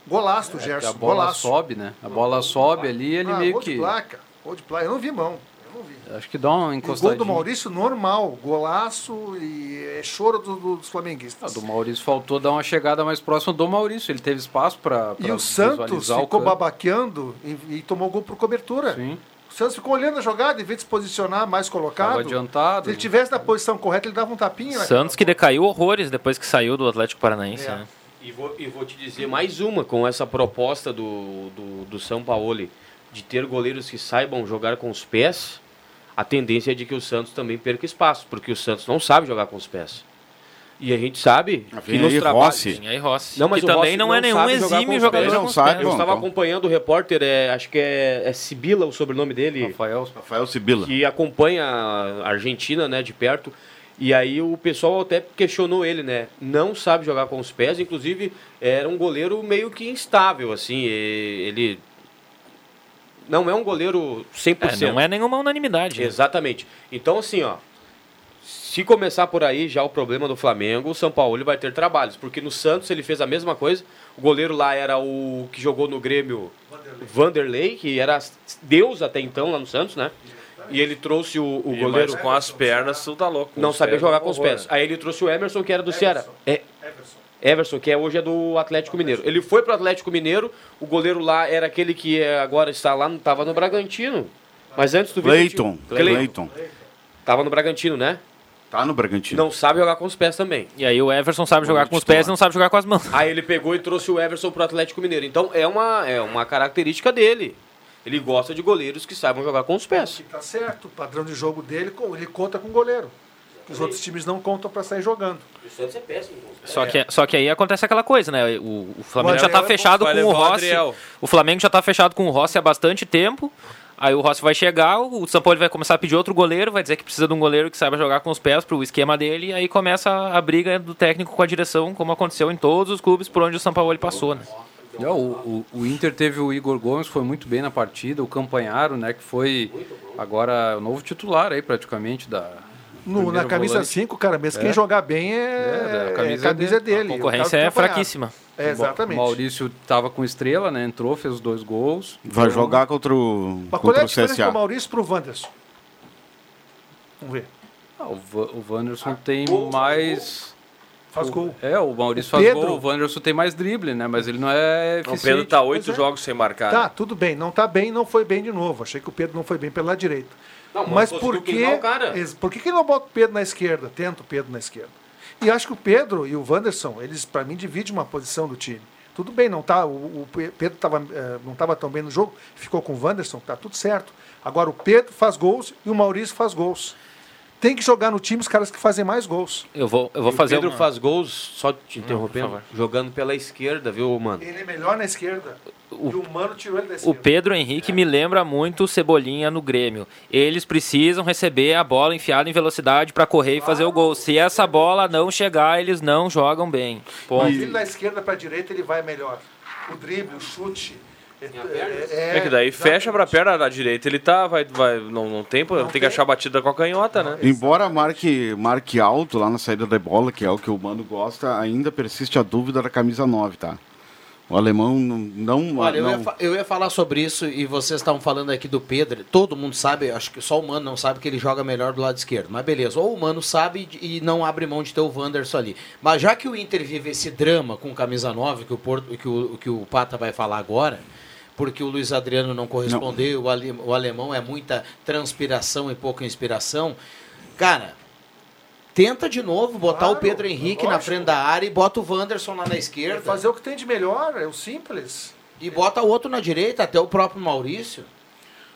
Golaço do é, Gerson. A bola golaço. sobe, né? A bola sobe ali ele ah, meio que. De placa, gol de placa. Eu não vi mão. Eu não vi. Acho que dá uma encostadinha. O gol do Maurício normal, golaço e é choro do, do, dos flamenguistas. Ah, do Maurício faltou dar uma chegada mais próxima do Maurício. Ele teve espaço para. E o Santos ficou o babaqueando e, e tomou gol por cobertura. Sim. Santos ficou olhando a jogada, em vez de se posicionar mais colocado. Tava adiantado. Se ele tivesse na posição correta, ele dava um tapinha. naquela Santos que decaiu horrores depois que saiu do Atlético Paranaense, É. né? E vou, e vou te dizer mais uma com essa proposta do, do, do São Paulo de ter goleiros que saibam jogar com os pés. A tendência é de que o Santos também perca espaço, porque o Santos não sabe jogar com os pés. E a gente sabe que vem nos aí trabalhos. Rossi. Rossi. Não, mas que o também Rossi não é nenhum exímio jogador Não os sabe. Eu estava então. acompanhando o repórter, é, acho que é, é Sibila o sobrenome dele. Rafael. Rafael Sibila. que acompanha a Argentina, né, de perto. E aí o pessoal até questionou ele, né? Não sabe jogar com os pés, inclusive era um goleiro meio que instável, assim. Ele não é um goleiro 100%. É, não é nenhuma unanimidade. né? Exatamente. Então, assim, ó. Se começar por aí já o problema do Flamengo, o São Paulo vai ter trabalhos. Porque no Santos ele fez a mesma coisa. O goleiro lá era o que jogou no Grêmio, Vanderlei, que era Deus até então lá no Santos, né? E ele trouxe o, o E goleiro. mas com as pernas, tu tá louco. Não sabia jogar é com os pés. Aí ele trouxe o Emerson, que era do Ceará. É, Everson, que é, hoje é do Atlético Mineiro. Ele foi pro Atlético Mineiro, o goleiro lá era aquele que é, agora está lá, não estava no Bragantino. Mas antes do Cleiton. Cleiton. Cleiton. Tava no Bragantino, né? Tá no Bragantino. Não sabe jogar com os pés também. E aí o Everson sabe jogar com os pés e não sabe jogar com as mãos. Aí ele pegou e trouxe o Everson pro Atlético Mineiro. Então é uma, é uma característica dele. Ele gosta de goleiros que saibam jogar com os pés. Tá certo, o padrão de jogo dele, ele conta com o goleiro. Os outros times não contam para sair jogando. O Santos é péssimo. Só que, só que aí acontece aquela coisa, né? O, o Flamengo O já tá é fechado vai com o o Rossi. Adriel. O Flamengo já tá fechado com o Rossi há bastante tempo. Aí o Rossi vai chegar, o São Paulo vai começar a pedir outro goleiro, vai dizer que precisa de um goleiro que saiba jogar com os pés pro esquema dele, e aí começa a briga do técnico com a direção, como aconteceu em todos os clubes por onde o São Paulo passou, né? Ó, o, o, o Inter teve o Igor Gomes, foi muito bem na partida, o Campanharo, né, que foi agora o novo titular aí praticamente da No- na camisa volante. 5, cara, mesmo É. quem jogar bem é, É, é a camisa camisa, é dele. dele. A concorrência O é do Campanharo. fraquíssima. É, exatamente. O Maurício tava com estrela, né, entrou, fez os dois gols. Vai Então, jogar contra o, Mas qual é contra a o diferença do. Maurício pro Wanderson? Vamos ver. ah, o, Va- o Wanderson tem mais... Faz o- gol. É, o Maurício O faz Pedro- gol, o Wanderson tem mais drible, né, mas ele não é O eficiente. Pedro tá oito é. jogos sem marcar. Tá, né? tudo bem. Não tá bem, não foi bem de novo. Achei que o Pedro não foi bem pela direita. Não, mas conseguiu por que, o por que, não bota o Pedro na esquerda? Tenta o Pedro na esquerda. E acho que o Pedro e o Wanderson, eles, para mim, dividem uma posição do time. Tudo bem, não tá, o, o Pe- Pedro tava, eh, não estava tão bem no jogo, ficou com o Wanderson, tá tudo certo. Agora o Pedro faz gols e o Maurício faz gols. Tem que jogar no time os caras que fazem mais gols. Eu vou, eu vou o fazer Pedro uma... faz gols, só te interrompendo, jogando pela esquerda, viu, mano? Ele é melhor na esquerda. O- e o Mano tirou ele da O esquerda. Pedro Henrique me lembra muito o Cebolinha no Grêmio. Eles precisam receber a bola enfiada em velocidade para correr e fazer o gol. Se essa bola não chegar, eles não jogam bem. Ponto. Mas ele da esquerda para direita ele vai melhor. O drible, o chute. É, é- É que daí fecha pra perna da direita, ele tá, vai, vai, não, não tem, tem, tem. que achar a batida com a canhota, né? Embora marque, marque alto lá na saída da bola, que é o que o Mano gosta, ainda persiste a dúvida da camisa 9, tá? O alemão não. não, Olha, eu não ia, fa- eu ia falar sobre isso e vocês estavam falando aqui do Pedro. Todo mundo sabe, acho que só o Mano não sabe que ele joga melhor do lado esquerdo. Mas beleza, ou o Mano sabe e não abre mão de ter o Wanderson ali. Mas já que o Inter vive esse drama com camisa 9, que o, Porto, que o, que o Pata vai falar agora, porque o Luiz Adriano não correspondeu, o, ale- o alemão é muita transpiração e pouca inspiração. Cara, tenta de novo botar Claro, o Pedro Henrique na lógico. frente da área e bota o Wanderson lá na esquerda. fazer o que tem de melhor, é o simples. E bota o outro na direita, até o próprio Maurício.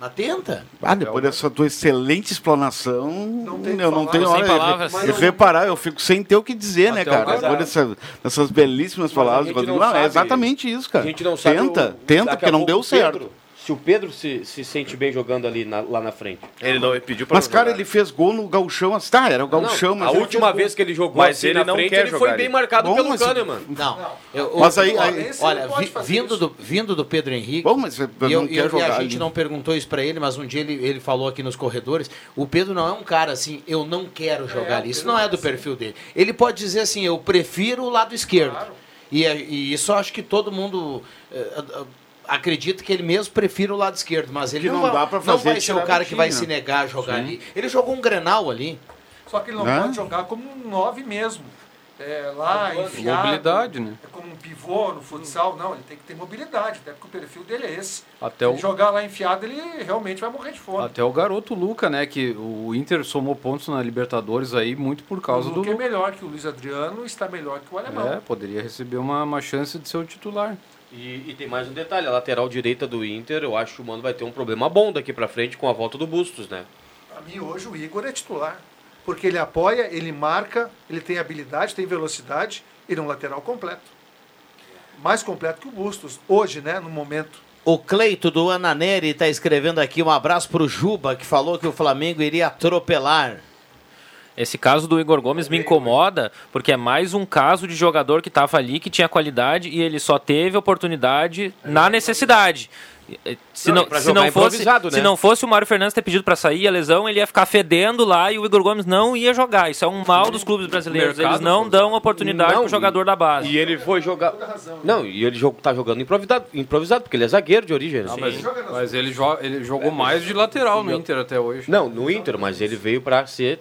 Mas tenta. Ah, depois dessa tua excelente explanação, tem que eu não tenho hora palavras. de, de reparar, eu fico sem ter o que dizer, né, cara? Depois dessa, dessas belíssimas palavras, não Não, é exatamente isso, cara. A gente não sabe tenta, o- tenta, porque não deu certo. Pedro- se o Pedro se, se sente bem jogando ali na- lá na frente. Ele não pediu pra Mas, não cara, jogar. ele fez gol no gauchão. assim, Tá, era o gauchão, Não, mas a última vez que ele jogou Mas assim ele na não frente, quer ele foi jogar bem ali. marcado Bom, pelo mas- Kahneman. Não. Eu, Mas eu- aí- olha, aí- olha, não vi- vindo, isso. do, vindo do Pedro Henrique. Bom, mas e, eu, não e quer eu- e jogar a gente ali. não perguntou isso pra ele, mas um dia ele, ele falou aqui nos corredores. O Pedro não é um cara assim, eu não quero jogar ali. Isso não é do perfil dele. Ele pode dizer assim, eu prefiro o lado esquerdo. E, é- e isso eu acho que todo mundo. Acredita que ele mesmo prefira o lado esquerdo, mas ele Que não, não vai, dá pra não fazer vai ser o cara que vai se negar a jogar ali. Ele jogou um grenal ali. Só que ele não pode jogar como um 9 mesmo. É, lá, enfiado. Mobilidade, né? É como um pivô, no futsal, não, ele tem que ter mobilidade, até porque o perfil dele é esse. Até Se o- jogar lá enfiado, ele realmente vai morrer de fome. Até o garoto Luca, né? Que o Inter somou pontos na Libertadores aí muito por causa o do Luca é melhor que o Luiz Adriano, está melhor que o alemão. É, poderia receber uma, uma chance de ser o titular. E, e tem mais um detalhe, a lateral direita do Inter, eu acho que o Mano vai ter um problema bom daqui pra frente com a volta do Bustos, né? Pra mim, hoje, o Igor é titular. Porque ele apoia, ele marca, ele tem habilidade, tem velocidade, ele é um lateral completo. Mais completo que o Bustos, hoje, né, no momento. O Cleito do Ananeri está escrevendo aqui um abraço pro Juba, que falou que o Flamengo iria atropelar. Esse caso do Igor Gomes me incomoda, porque é mais um caso de jogador que estava ali, que tinha qualidade e ele só teve oportunidade na necessidade. Se Não, não, se não fosse, né? se não fosse o Mário Fernandes ter pedido para sair a lesão, ele ia ficar fedendo lá e o Igor Gomes não ia jogar. Isso é um mal dos clubes brasileiros. mercado, Eles não dão oportunidade Não, para o jogador da base. E ele foi jogar. Não, e ele tá jogando improvisado, improvisado, porque ele é zagueiro de origem. né? Ah, mas, mas ele, jo ele jogou mais de lateral no Inter até hoje. Não, no Inter, mas ele veio pra ser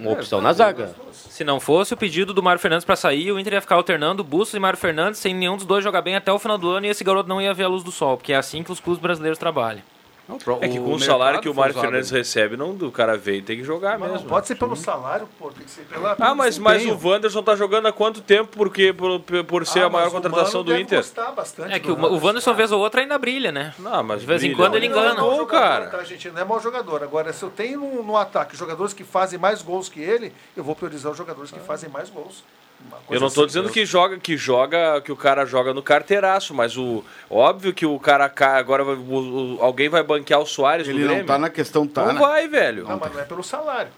uma opção na zaga. Se não fosse o pedido do Mário Fernandes para sair, o Inter ia ficar alternando Bustos e Mário Fernandes sem nenhum dos dois jogar bem até o final do ano e esse garoto não ia ver a luz do sol, porque é assim que os clubes brasileiros trabalham. É que com o, salário que o Mário Fernandes recebe, não, o cara veio tem que jogar Mas mesmo. não pode ser pelo salário, pô, tem que ser pela. Ah, pelo mas, mas o. Wanderson tá jogando há quanto tempo porque, por, por ser Ah, a maior o contratação do Inter? gostar bastante É que do o, o Wanderson, vez ou outra, ainda brilha, né? Não, mas De vez em brilha. quando ele Não é engana. mau Gol, jogador, cara. Tá, gente? Não é mau jogador. Agora, se eu tenho no, no ataque jogadores que fazem mais gols que ele, eu vou priorizar os jogadores que fazem mais gols. Eu não tô assim. dizendo que joga, que joga, que o cara joga no carteiraço, mas o óbvio que o cara ca- agora vai- o- o- alguém vai banquear o Soares Ele não Grêmio. tá na questão, tá, Não né? vai, velho. Não, mas não é pelo salário.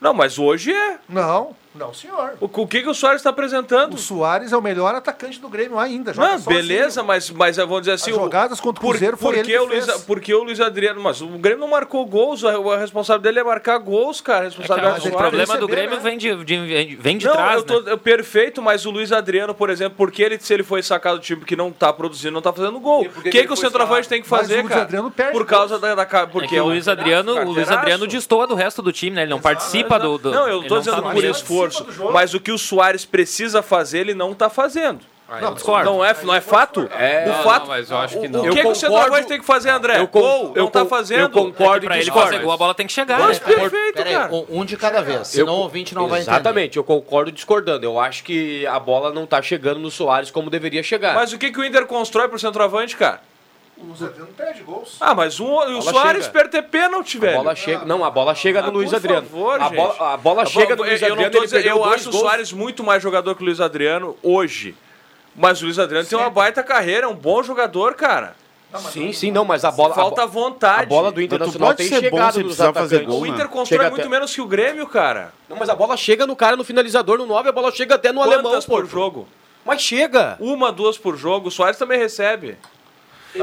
Não, mas hoje é. Não, não, senhor. O, o que, que o Soares está apresentando? O Soares é o melhor atacante do Grêmio ainda. joga Não, sozinho. beleza, mas, mas eu vou dizer assim. As o- jogadas contra o por, Cruzeiro foi por ele que que o Luiz. Porque o Luiz Adriano. Mas o Grêmio não marcou gols, a, a responsável dele é marcar gols, cara. A É responsabilidade que o problema do Grêmio né? vem de, de- vem de não, trás, eu tô, né? eu- perfeito, mas o Luiz Adriano, por exemplo, porque ele, se ele foi sacado do time que não tá produzindo, não tá fazendo gol. O que, que o foi centroavante tem que Mas fazer, o Luiz cara? Adriano perde por causa da, da ca- porque É o Luiz Adriano, o Luiz. Adriano destoa do resto do time, né? Ele não participa do, Não, eu não dizendo tá por mesmo. Esforço. Mas o que o Soares precisa fazer, ele não tá fazendo. eu discordo. Não é, não é fato? É, o não, fato. não, mas eu acho que o- não. O Eu que, que o centroavante tem que fazer, André? Eu con- Gol, eu não tá fazendo. eu concordo Pra e ele fazer gol, a bola tem que chegar, Mas né? perfeito, Peraí, cara. um, um de cada vez, Eu senão co- o ouvinte não vai entender. Exatamente, eu concordo discordando. Eu acho que a bola não tá chegando no Soares como deveria chegar. Mas o que, que o Inter constrói pro centroavante, cara? O Luiz Adriano perde gols. Ah, mas um, o Soares chega. perde pênalti, a velho. bola chega, não, a bola chega Ah, no Luiz por Adriano. favor, a, gente. bola, a bola chega bom, no Luiz eu, eu Adriano, não tô ele dizendo, eu acho o gols. Soares muito mais jogador que o Luiz Adriano hoje. Mas o Luiz Adriano tem uma baita carreira, é um bom jogador, cara. Sim, sim, não, mas a bola. Falta a, bo- vontade. a bola do Internacional pode tem ser bom chegado sem nos atacantes. gol, O né? Inter constrói Chega muito até- menos que o Grêmio, cara. Não, mas a bola chega no cara no finalizador, no 9, a bola chega até no Quantas alemão, por pô. jogo? Mas chega. Uma, duas por jogo. O Soares também recebe.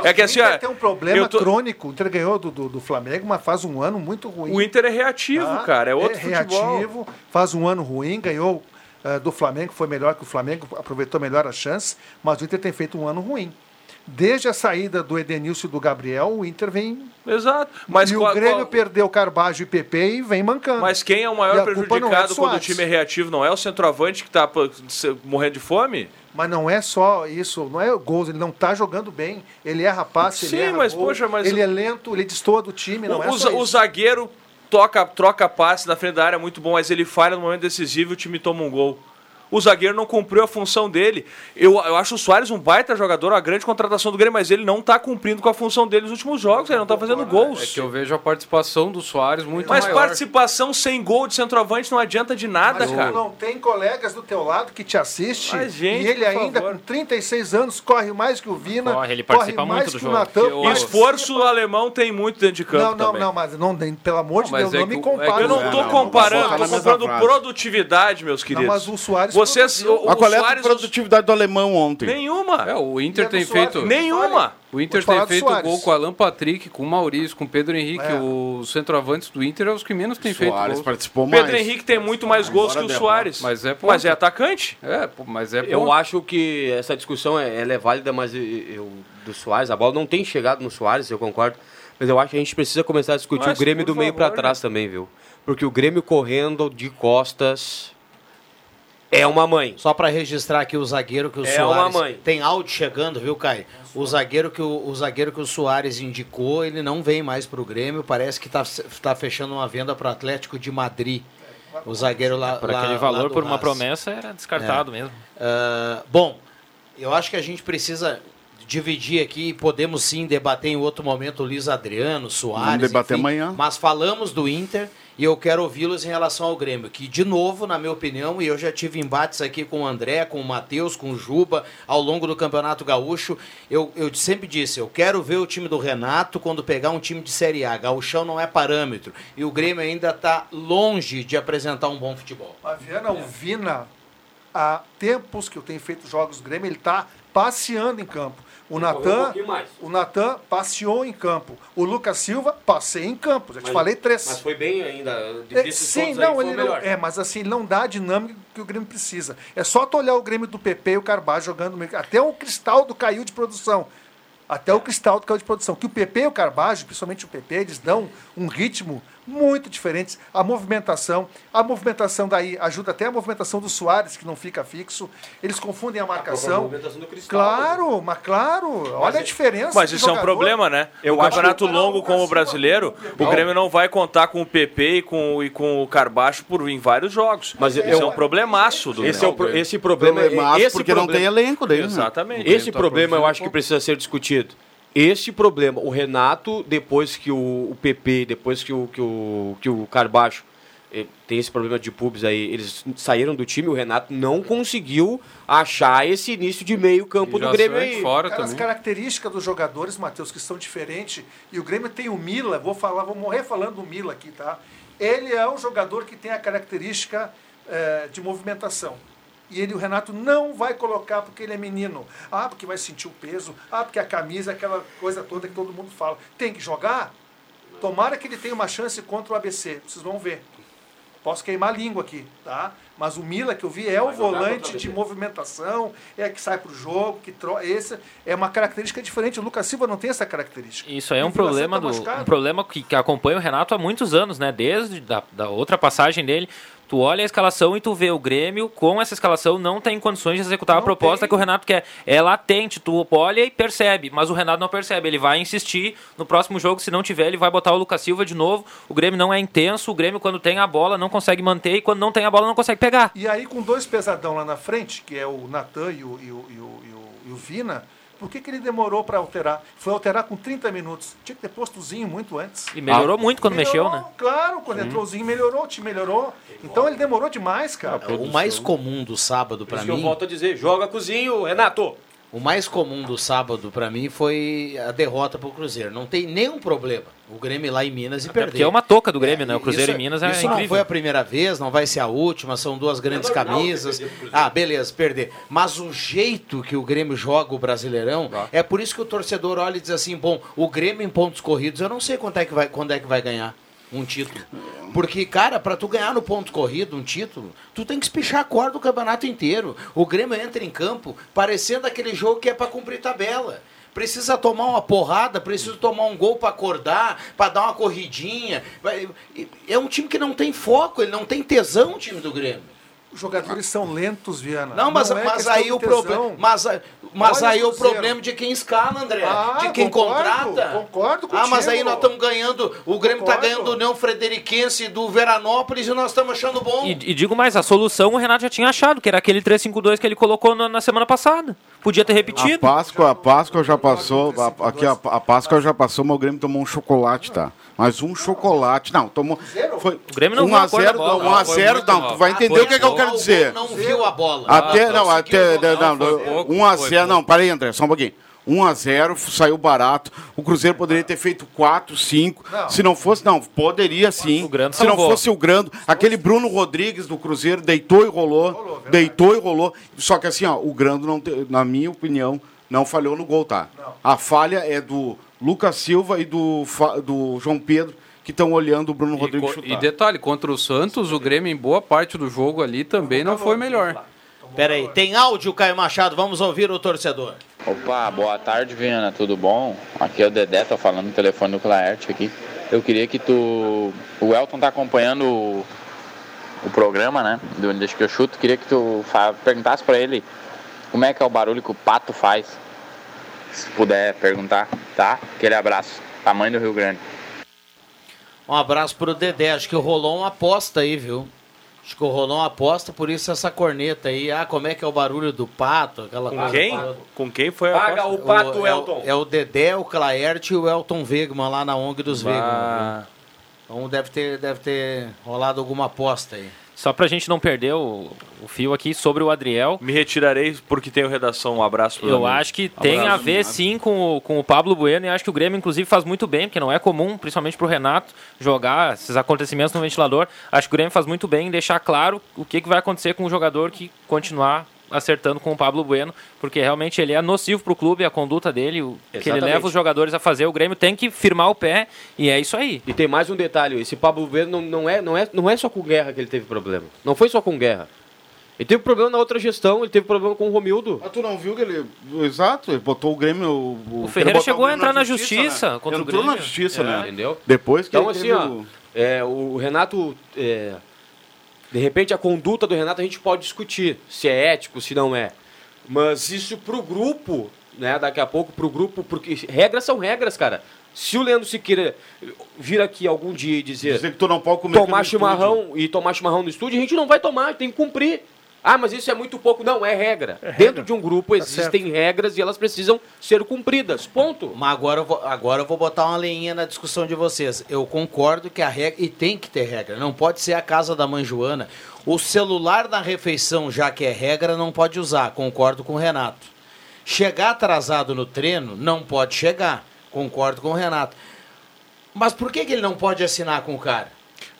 É que assim, o Inter tem um problema tô- crônico. O Inter ganhou do, do, do Flamengo, mas faz um ano muito ruim. o Inter é reativo, tá? cara. É outro futebol. reativo, faz um ano ruim, ganhou eh, do Flamengo, foi melhor que o Flamengo, aproveitou melhor a chance, mas o Inter tem feito um ano ruim. Desde a saída do Edenilson e do Gabriel, o Inter vem. Exato. Mas e qual- o Grêmio qual- perdeu Carbajo e PP e vem mancando. Mas quem é o maior não é do prejudicado quando o time é reativo? Não é o centroavante que tá se- morrendo de fome? Mas não é só isso, não é gols, ele não está jogando bem. Ele erra passe, Sim, ele erra mas, gol, poxa, mas ele o- é lento, ele destoa do time, não o, é o só za- o isso. zagueiro toca, troca passe na frente da área é muito bom, mas ele falha no momento decisivo e o time toma um gol. O zagueiro não cumpriu a função dele. Eu, eu acho o Soares um baita jogador, uma grande contratação do Grêmio, mas ele não está cumprindo com a função dele nos últimos jogos, ele não está fazendo gols. É que eu vejo a participação do Soares muito Mas maior. participação sem gol de centroavante não adianta de nada, Mas cara. não tem colegas do teu lado que te assiste Mas, gente, e ele ainda favor. com 36 anos corre mais que o Vina, Corre, ele participa mais muito do que jogo. o Natan. Que eu- esforço alemão tem muito dentro de campo Não, não, também. não, mas não, tem- pelo amor de Não, mas Deus, é não que me o- é. Eu não não comparando, mesma frase. produtividade, meus queridos. mas o Soares Vocês, o, Mas o qual é a Soares, produtividade do alemão ontem? nenhuma. É, o Inter é tem feito. né? Nenhuma. O Inter falar tem do feito gol com o Alan Patrick, com o Maurício, com o Pedro Henrique. É. Os centroavantes do Inter é os que menos têm feito Soares gols. participou mais. Pedro Henrique tem muito mais gols que o derrota. Soares. Mas é ponta. Mas é atacante? É, pô, mas é Eu ponta. acho que essa discussão é, ela é válida, mas eu, eu- do Soares, a bola não tem chegado no Soares, eu concordo. Mas eu acho que a gente precisa começar a discutir Mas, o Grêmio por do meio favor, pra trás também, viu? Porque o Grêmio correndo de costas É uma mãe. Só para registrar aqui o zagueiro que o É Soares... uma mãe. Tem áudio chegando, viu, Caio? O zagueiro que o, o zagueiro que o Soares indicou, ele não vem mais para o Grêmio. Parece que está tá fechando uma venda para o Atlético de Madrid. O zagueiro lá Por lá- aquele lá valor, do por uma Haas. promessa, era descartado É. mesmo. Ah, bom, eu acho que a gente precisa dividir aqui, podemos sim debater em outro momento o Luiz Adriano, Soares. Vamos debater enfim, amanhã. Mas falamos do Inter e eu quero ouvi-los em relação ao Grêmio, que de novo, na minha opinião, e eu já tive embates aqui com o André, com o Matheus, com o Juba, ao longo do Campeonato Gaúcho, eu, eu sempre disse, eu quero ver o time do Renato quando pegar um time de Série A. Gaúchão não é parâmetro. E o Grêmio ainda está longe de apresentar um bom futebol. Mas Viana, o Vina, há tempos que eu tenho feito jogos do Grêmio, ele está passeando em campo. O um Natan, mais. o Natan passeou em campo. O Lucas Silva passeia em campo. Já te Mas- falei três. Mas foi bem ainda. de- É, sim, não, ele não, é, mas assim, ele não dá a dinâmica que o Grêmio precisa. É só tu olhar o Grêmio do PP e o Carvalho jogando meio. Até o Cristaldo caiu de produção. Até o Cristaldo caiu de produção. Que o PP e o Carvalho, principalmente o PP, eles dão um ritmo muito diferente. A movimentação, a movimentação daí ajuda até a movimentação do Soares, que não fica fixo. Eles confundem a marcação. movimentação do Cristaldo. Claro, mas claro, olha a diferença. Mas isso é um jogador. problema, né? Eu o acho campeonato que- longo como o brasileiro, o Grêmio não vai contar com o PP e com, e com o Carbacho por em vários jogos. Mas Isso eu- é um problemaço do Esse, é o, esse problema Problemaço esse porque não problema- tem elenco dele. né? Exatamente. Esse tá problema eu acho que precisa ser discutido. Esse problema, o Renato, depois que o, o PP, depois que o, que o, que o Carbacho eh, tem esse problema de pubs aí, eles saíram do time, o Renato não conseguiu achar esse início de meio campo E do Grêmio aí. fora Cara, as características dos jogadores, Matheus, que são diferentes. E o Grêmio tem o Mila, vou falar, vou morrer falando do Mila aqui, tá? Ele é um jogador que tem a característica eh, de movimentação. E ele, o Renato não vai colocar porque ele é menino. Ah, porque vai sentir o peso. Ah, porque a camisa, é aquela coisa toda que todo mundo fala. Tem que jogar? Tomara que ele tenha uma chance contra o ABC. Vocês vão ver. Posso queimar a língua aqui, tá? Mas o Mila que eu vi é o volante de movimentação, é que sai pro jogo, que tro... esse é uma característica diferente. O Lucas Silva não tem essa característica. Isso aí é um problema, tá do, um problema que, que acompanha o Renato há muitos anos, né? Desde da, da outra passagem dele. Tu olha a escalação e tu vê o Grêmio com essa escalação não tem condições de executar a Não proposta tem. que o Renato quer. É latente, tu olha e percebe, mas o Renato não percebe. Ele vai insistir no próximo jogo, se não tiver, ele vai botar o Lucas Silva de novo. O Grêmio não é intenso, o Grêmio quando tem a bola não consegue manter e quando não tem a bola não consegue pegar. E aí, com dois pesadão lá na frente, que é o Natan e o, e o, e o, e o, e o Vina, por que, que ele demorou para alterar? Foi alterar com 30 minutos. Tinha que ter posto o Zinho muito antes. E melhorou muito quando Melhorou, mexeu, né? Claro, quando entrou o Zinho melhorou, time melhorou. Então ele demorou demais, cara. O mais comum do sábado para isso que eu mim, volto a dizer, joga cozinho, Renato. O mais comum do sábado para mim foi a derrota pro Cruzeiro. Não tem nenhum problema. O Grêmio lá em Minas e perder. porque é uma touca do Grêmio, né? O Isso- Cruzeiro em Minas é Isso não incrível. foi a primeira vez, não vai ser a última, são duas grandes normal camisas. Ah, beleza, perder. Mas o jeito que o Grêmio joga o Brasileirão, é por isso que o torcedor olha e diz assim, bom, o Grêmio em pontos corridos, eu não sei quando é que vai, quando é que vai ganhar um título. Porque, cara, pra tu ganhar no ponto corrido um título, tu tem que espichar a corda do campeonato inteiro. O Grêmio entra em campo parecendo aquele jogo que é pra cumprir tabela. Precisa tomar uma porrada, precisa tomar um gol pra acordar, pra dar uma corridinha. É um time que não tem foco, ele não tem tesão, o time do Grêmio. Os jogadores são lentos, Viana. Não, mas, é mas aí o problema. Mas, mas Olha aí o o problema de quem escala, André. Ah, de quem concordo, contrata. concordo Ah, mas aí nós estamos ganhando. O Grêmio está ganhando do União Frederiquense do Veranópolis e nós estamos achando bom. E, e digo mais, a solução o Renato já tinha achado, que era aquele 3-5-2 que ele colocou na, na semana passada. Podia ter A repetido. Páscoa, a Páscoa já passou. a- aqui a, a Páscoa já passou, mas o Grêmio tomou um chocolate, tá? Mas um chocolate. Não, tomou. Foi O Grêmio não 1 viu a a cor da 0 bola. não, 1 a Foi 0 muito não, tu vai entender o que, é que eu quero dizer. Não viu a bola. Até, Ah, não, até, não, foi pouco, 1 a foi 0 pouco. não, para aí, André, só um pouquinho. 1 a 0 saiu barato. O Cruzeiro poderia ter feito 4, 5. Não. Se não fosse, não, poderia sim. O Grando Se não salvou. fosse o Grando, aquele Bruno Rodrigues do Cruzeiro deitou e rolou, deitou e rolou. Só que assim, ó, o Grando não, te- na minha opinião, não falhou no gol, tá? A falha é do Lucas Silva e do, Fa- do João Pedro que estão olhando o Bruno E, Rodrigues co- chutar. e detalhe, contra o Santos, o Grêmio em boa parte do jogo ali também não foi melhor. Pera aí, tem áudio, Caio Machado, vamos ouvir o torcedor. Opa, boa tarde, Viana, tudo bom? Aqui é o Dedé, tô falando no telefone do Claerte aqui. Eu queria que tu. O Elton tá acompanhando o, o programa, né? Do Deixa que eu chuto. Queria que tu fa- perguntasse pra ele como é que é o barulho que o pato faz. Se puder perguntar, tá? Aquele abraço. Tamanho do Rio Grande. Um abraço pro Dedé. Acho que rolou uma aposta aí, viu? Acho que rolou uma aposta, por isso essa corneta aí. Ah, como é que é o barulho do pato? Aquela Com quem? Com quem foi a Paga aposta? o pato, é, Elton. é o Dedé, o Claerte e o Elton Wegman lá na ONG dos Bah. Wegman. viu? Então deve ter, deve ter rolado alguma aposta aí. Só pra gente não perder o, o fio aqui sobre o Adriel. Me retirarei porque tenho redação. Um abraço pro Eu amigo. acho que tem a ver sim com o, com o Pablo Bueno e acho que o Grêmio, inclusive, faz muito bem, porque não é comum, principalmente pro Renato, jogar esses acontecimentos no ventilador. Acho que o Grêmio faz muito bem em deixar claro o que, que vai acontecer com o jogador que continuar acertando com o Pablo Bueno, porque realmente ele é nocivo pro clube, a conduta dele, o que ele Exatamente. leva os jogadores a fazer. O Grêmio tem que firmar o pé e é isso aí. E tem mais um detalhe, esse Pablo Bueno não, não, é, não, é, não é só com Guerra que ele teve problema. Não foi só com Guerra. Ele teve problema na outra gestão, ele teve problema com o Romildo. Ah, tu não viu que ele. Exato, ele botou o Grêmio. O, O Ferreira chegou a entrar na justiça né? contra o Entrou Grêmio. na justiça, É, né? Entendeu? Depois que Então, ele assim, teve ó, o- é, o Renato. é, de repente, a conduta do Renato a gente pode discutir se é ético, se não é. Mas isso pro grupo, né? Daqui a pouco pro grupo, porque regras são regras, cara. Se o Leandro Siqueira vir aqui algum dia e dizer, Dizer que tu não pode comer tomar chimarrão e tomar chimarrão no estúdio, a gente não vai tomar, tem que cumprir. Ah, mas isso é muito pouco. Não, é regra. Dentro de um grupo existem regras e elas precisam ser cumpridas. Ponto. Mas agora eu, vou, agora eu vou botar uma leinha na discussão de vocês. Eu concordo que a regra. E tem que ter regra. Não pode ser a casa da mãe Joana. O celular na refeição, já que é regra, não pode usar. Concordo com o Renato. Chegar atrasado no treino, não pode chegar. Concordo com o Renato. Mas por que, que ele não pode assinar com o cara?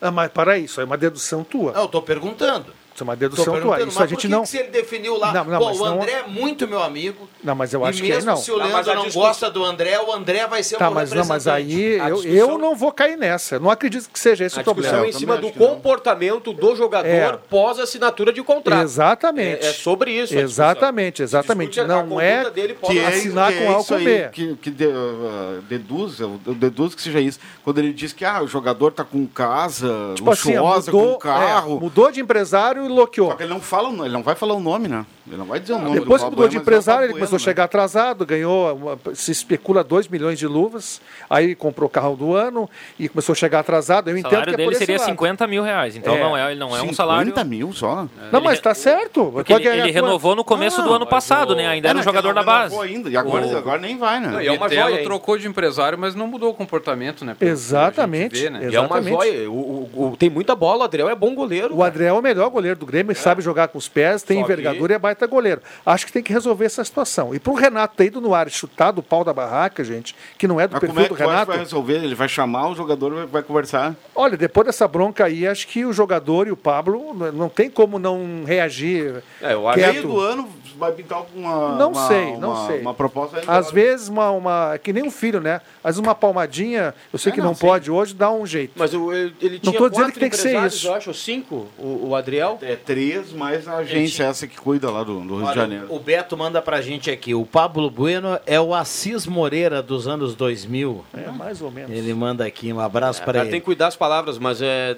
Ah, mas para isso, é uma dedução tua. Não, eu tô perguntando. Isso é uma Tô dedução tua. Isso mas a gente por que não. que se ele definiu lá, Não, não, pô, o não- André é muito meu amigo. Não, mas eu e acho que mesmo não. se o Não, mas Leandro a não discuss- gosta do André, o André vai ser Tá, o mas não, mas aí eu, discussão- eu não vou cair nessa. Eu não acredito que seja esse A o discussão problema. é em cima do não. comportamento do jogador É. pós assinatura de contrato. Exatamente. É, é sobre isso. discussão. Exatamente, exatamente. Não é dele que é, assinar que com é A ou com B. que, que uh, deduz, eu, deduzo que seja isso. Quando ele diz que ah, o jogador tá com casa Tipo assim, luxuosa, mudou, com carro. é, mudou de empresário e loqueou. Só que ele não fala, ele não vai falar o nome, né? Ele não vai dizer o nome. Depois do que mudou de é o empresário, ele começou a né? chegar atrasado, ganhou, uma- se especula 2 milhões de luvas, aí comprou o carro do ano e começou a chegar atrasado. Eu O entendo salário que é dele seria lado. 50 mil reais. Então É. não é, ele não é um 50 salário. mil só? Não, mas tá certo. Porque ele, ele renovou no começo do ano passado, né? Ainda É, era um jogador da base. renovou Ainda, e agora, O- agora nem vai, né? Não, e é uma joia, trocou de empresário, mas não mudou o comportamento, né? Exatamente. vê, né? E é uma Exatamente. joia. O, o- o- tem muita bola, o Adriel é bom goleiro. O Adriel é o melhor goleiro do Grêmio, ele sabe jogar com os pés, tem envergadura e é baita goleiro. Acho que tem que resolver essa situação. E pro Renato ter ido no ar e chutar do pau da barraca, gente, que não é do Mas como perfil é que do o Renato vai resolver? Ele vai chamar o jogador vai, vai conversar. Olha, depois dessa bronca aí, acho que o jogador e o Pablo não tem como não reagir. É, eu acho meio do ano vai pintar uma, Não uma- sei, não uma- sei. uma proposta. aí Às agora. vezes, uma, uma. Que nem um filho, né? Às vezes uma palmadinha, eu sei É, que não, não, sim. pode hoje, dá um jeito. Mas o- ele, ele Não tinha tô dizendo quatro que tem que ser empresários, isso. Eu acho, cinco, o, o Adriel. É três, mais a agência essa que cuida lá do, do Rio de Olha, Janeiro. o Beto manda pra gente aqui. O Pablo Bueno é o Assis Moreira dos anos 2000. É, mais ou menos. Ele manda aqui um abraço pra Cara, ele. tem que cuidar as palavras, mas é,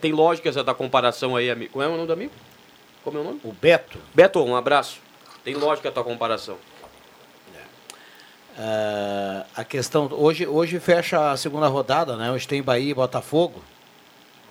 tem lógica essa da comparação aí, amigo. Como é o nome do amigo? Como é o nome? O Beto. Beto, um abraço. Tem lógica a tua comparação. ah, a questão. Hoje, hoje fecha a segunda rodada, né? Hoje tem Bahia e Botafogo.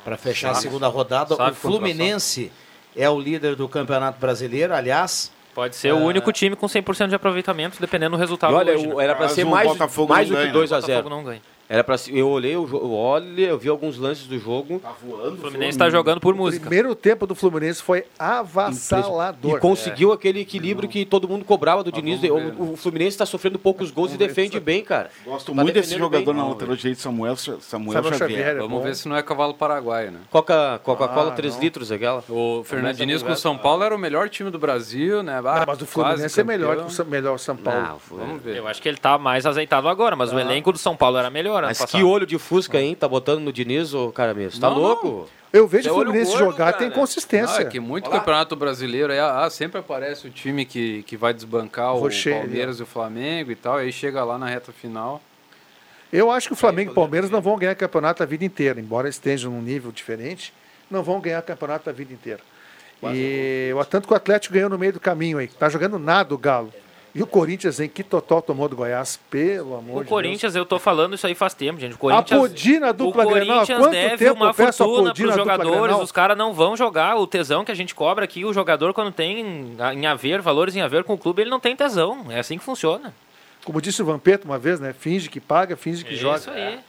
Pra fechar a Sabe. segunda rodada. Sabe o Fluminense é o líder do Campeonato Brasileiro, aliás. Pode ser o único time com 100% de aproveitamento, dependendo do resultado. E olha, hoje, né? era pra Mas ser mais, Botafogo mais do que ganha, 2 O a Botafogo 0 não ganha. Era pra, ser- eu olhei o jogo, olha, eu vi alguns lances do jogo Tá voando. O Fluminense tá jogando por O música. primeiro tempo do Fluminense foi avassalador. e conseguiu aquele equilíbrio que todo mundo cobrava do Diniz. vamos ver, O, o Fluminense está sofrendo poucos gols e defende bem, cara. Gosto Tá muito desse jogador bem. na lateral direita, Samuel, Samuel, Samuel Xavier. Xavier. é Vamos bom. ver se não é cavalo paraguaio, né? Coca- Coca-Cola Ah, 3 não. litros, aquela. O Fernando Diniz com o. São Paulo era o melhor time do Brasil, né? Ah, Não, mas o quase Fluminense é melhor que o melhor São Paulo. Não, Vamos ver. Eu acho que ele tá mais azeitado agora, mas o elenco do São Paulo era melhor ano Mas passado. que olho de fusca, hein? Tá botando no Diniz, ô cara mesmo. Tá Não, louco? Eu vejo Você o o Fluminense gordo, jogar, cara. tem Ah, consistência. é que muito Olá. campeonato brasileiro, aí, ah, sempre aparece o time que, que vai desbancar o Rocher, Palmeiras e o Flamengo e tal, e aí chega lá na reta final. Eu acho que o Flamengo e o Palmeiras não vão ganhar campeonato a vida inteira, embora estejam num nível diferente. não vão ganhar campeonato a vida inteira. E o tanto que o Atlético ganhou no meio do caminho aí. Tá jogando nada o Galo. E o Corinthians, hein? Que totó tomou do Goiás, pelo amor O de Corinthians, eu tô falando isso aí faz tempo, gente. O A Corinthians, Podina dupla o Grenal, Corinthians quanto deve tempo uma eu peço a fortuna pros dupla jogadores. Os caras não vão jogar o tesão que a gente cobra aqui. O jogador, quando tem em haver, valores em haver com o clube, ele não tem tesão. É assim que funciona. Como disse o Vampeta uma vez, né? Finge que paga, finge que joga. Isso aí.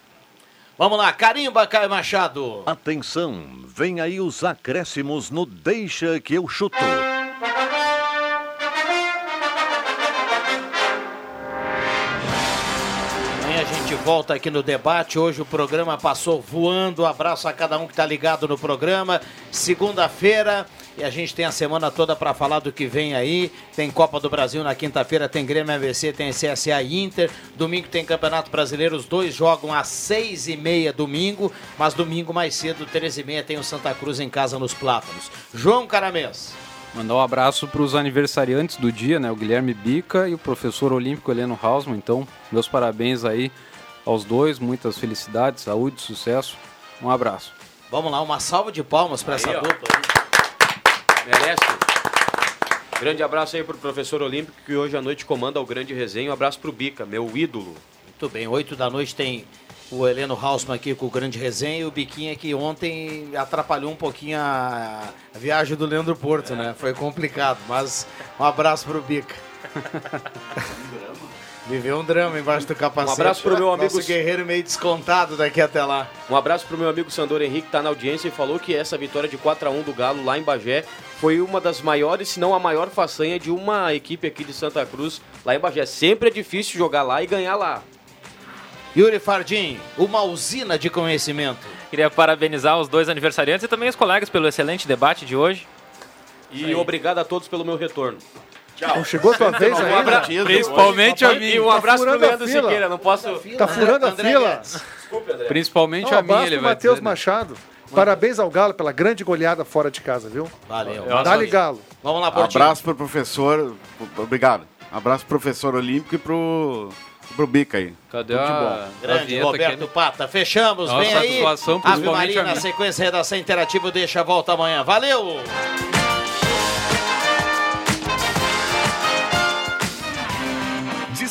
Vamos lá, carimba, Caio Machado. Atenção, vem aí os acréscimos no Deixa que eu chuto. Volta aqui no debate. Hoje o programa passou voando. Abraço a cada um que está ligado no programa. Segunda-feira e a gente tem a semana toda para falar do que vem aí. Tem Copa do Brasil na quinta-feira, tem Grêmio AVC, tem CSA Inter. Domingo tem Campeonato Brasileiro. Os dois jogam às seis e meia domingo, mas domingo mais cedo, três e meia, tem o Santa Cruz em casa nos Plátanos. João Caramês. Mandar um abraço para os aniversariantes do dia, né? O Guilherme Bica e o professor olímpico Heleno Hausmann. Então, meus parabéns aí aos dois, muitas felicidades, saúde, sucesso. Um abraço. Vamos lá, uma salva de palmas para essa ó. dupla. aí. Merece. Grande abraço aí pro professor Olímpico que hoje à noite comanda o grande resenha. Um abraço pro Bica, meu ídolo. Muito bem, 8 da noite tem o Heleno Hausmann aqui com o grande resenha e o Biquinha que ontem atrapalhou um pouquinho a, a viagem do Leandro Porto, né? Foi complicado, mas um abraço pro Bica. Viveu um drama embaixo do capacete. Um abraço pro meu amigo- Nosso guerreiro meio descontado daqui até lá. Um abraço pro meu amigo Sandor Henrique, que tá na audiência e falou que essa vitória de 4 a 1 do Galo lá em Bagé foi uma das maiores, se não a maior façanha de uma equipe aqui de Santa Cruz lá em Bagé. Sempre é difícil jogar lá e ganhar lá. Yuri Fardim, uma usina de conhecimento. Queria parabenizar os dois aniversariantes e também os colegas pelo excelente debate de hoje. E obrigado a todos pelo meu retorno. Não chegou a tua vez Um ainda? abra- Principalmente a mim. E um Tá abraço pro a Leandro fila. Siqueira. Não posso. Tá furando a fila? Principalmente Um a mim, abraço ele pro vai Matheus né? Machado. Parabéns ao Galo pela grande goleada fora de casa, viu? Valeu. Dá-lhe Galo. Vamos lá, Abraço pro professor. Obrigado. Abraço pro professor Olímpico e pro, pro Bica aí. Cadê de a- bom. Grande vinheta Roberto aqui? Pata. Fechamos, Nossa, vem aí. satisfação, Ave Maria a na sequência redação interativa. Deixa a volta amanhã. Valeu!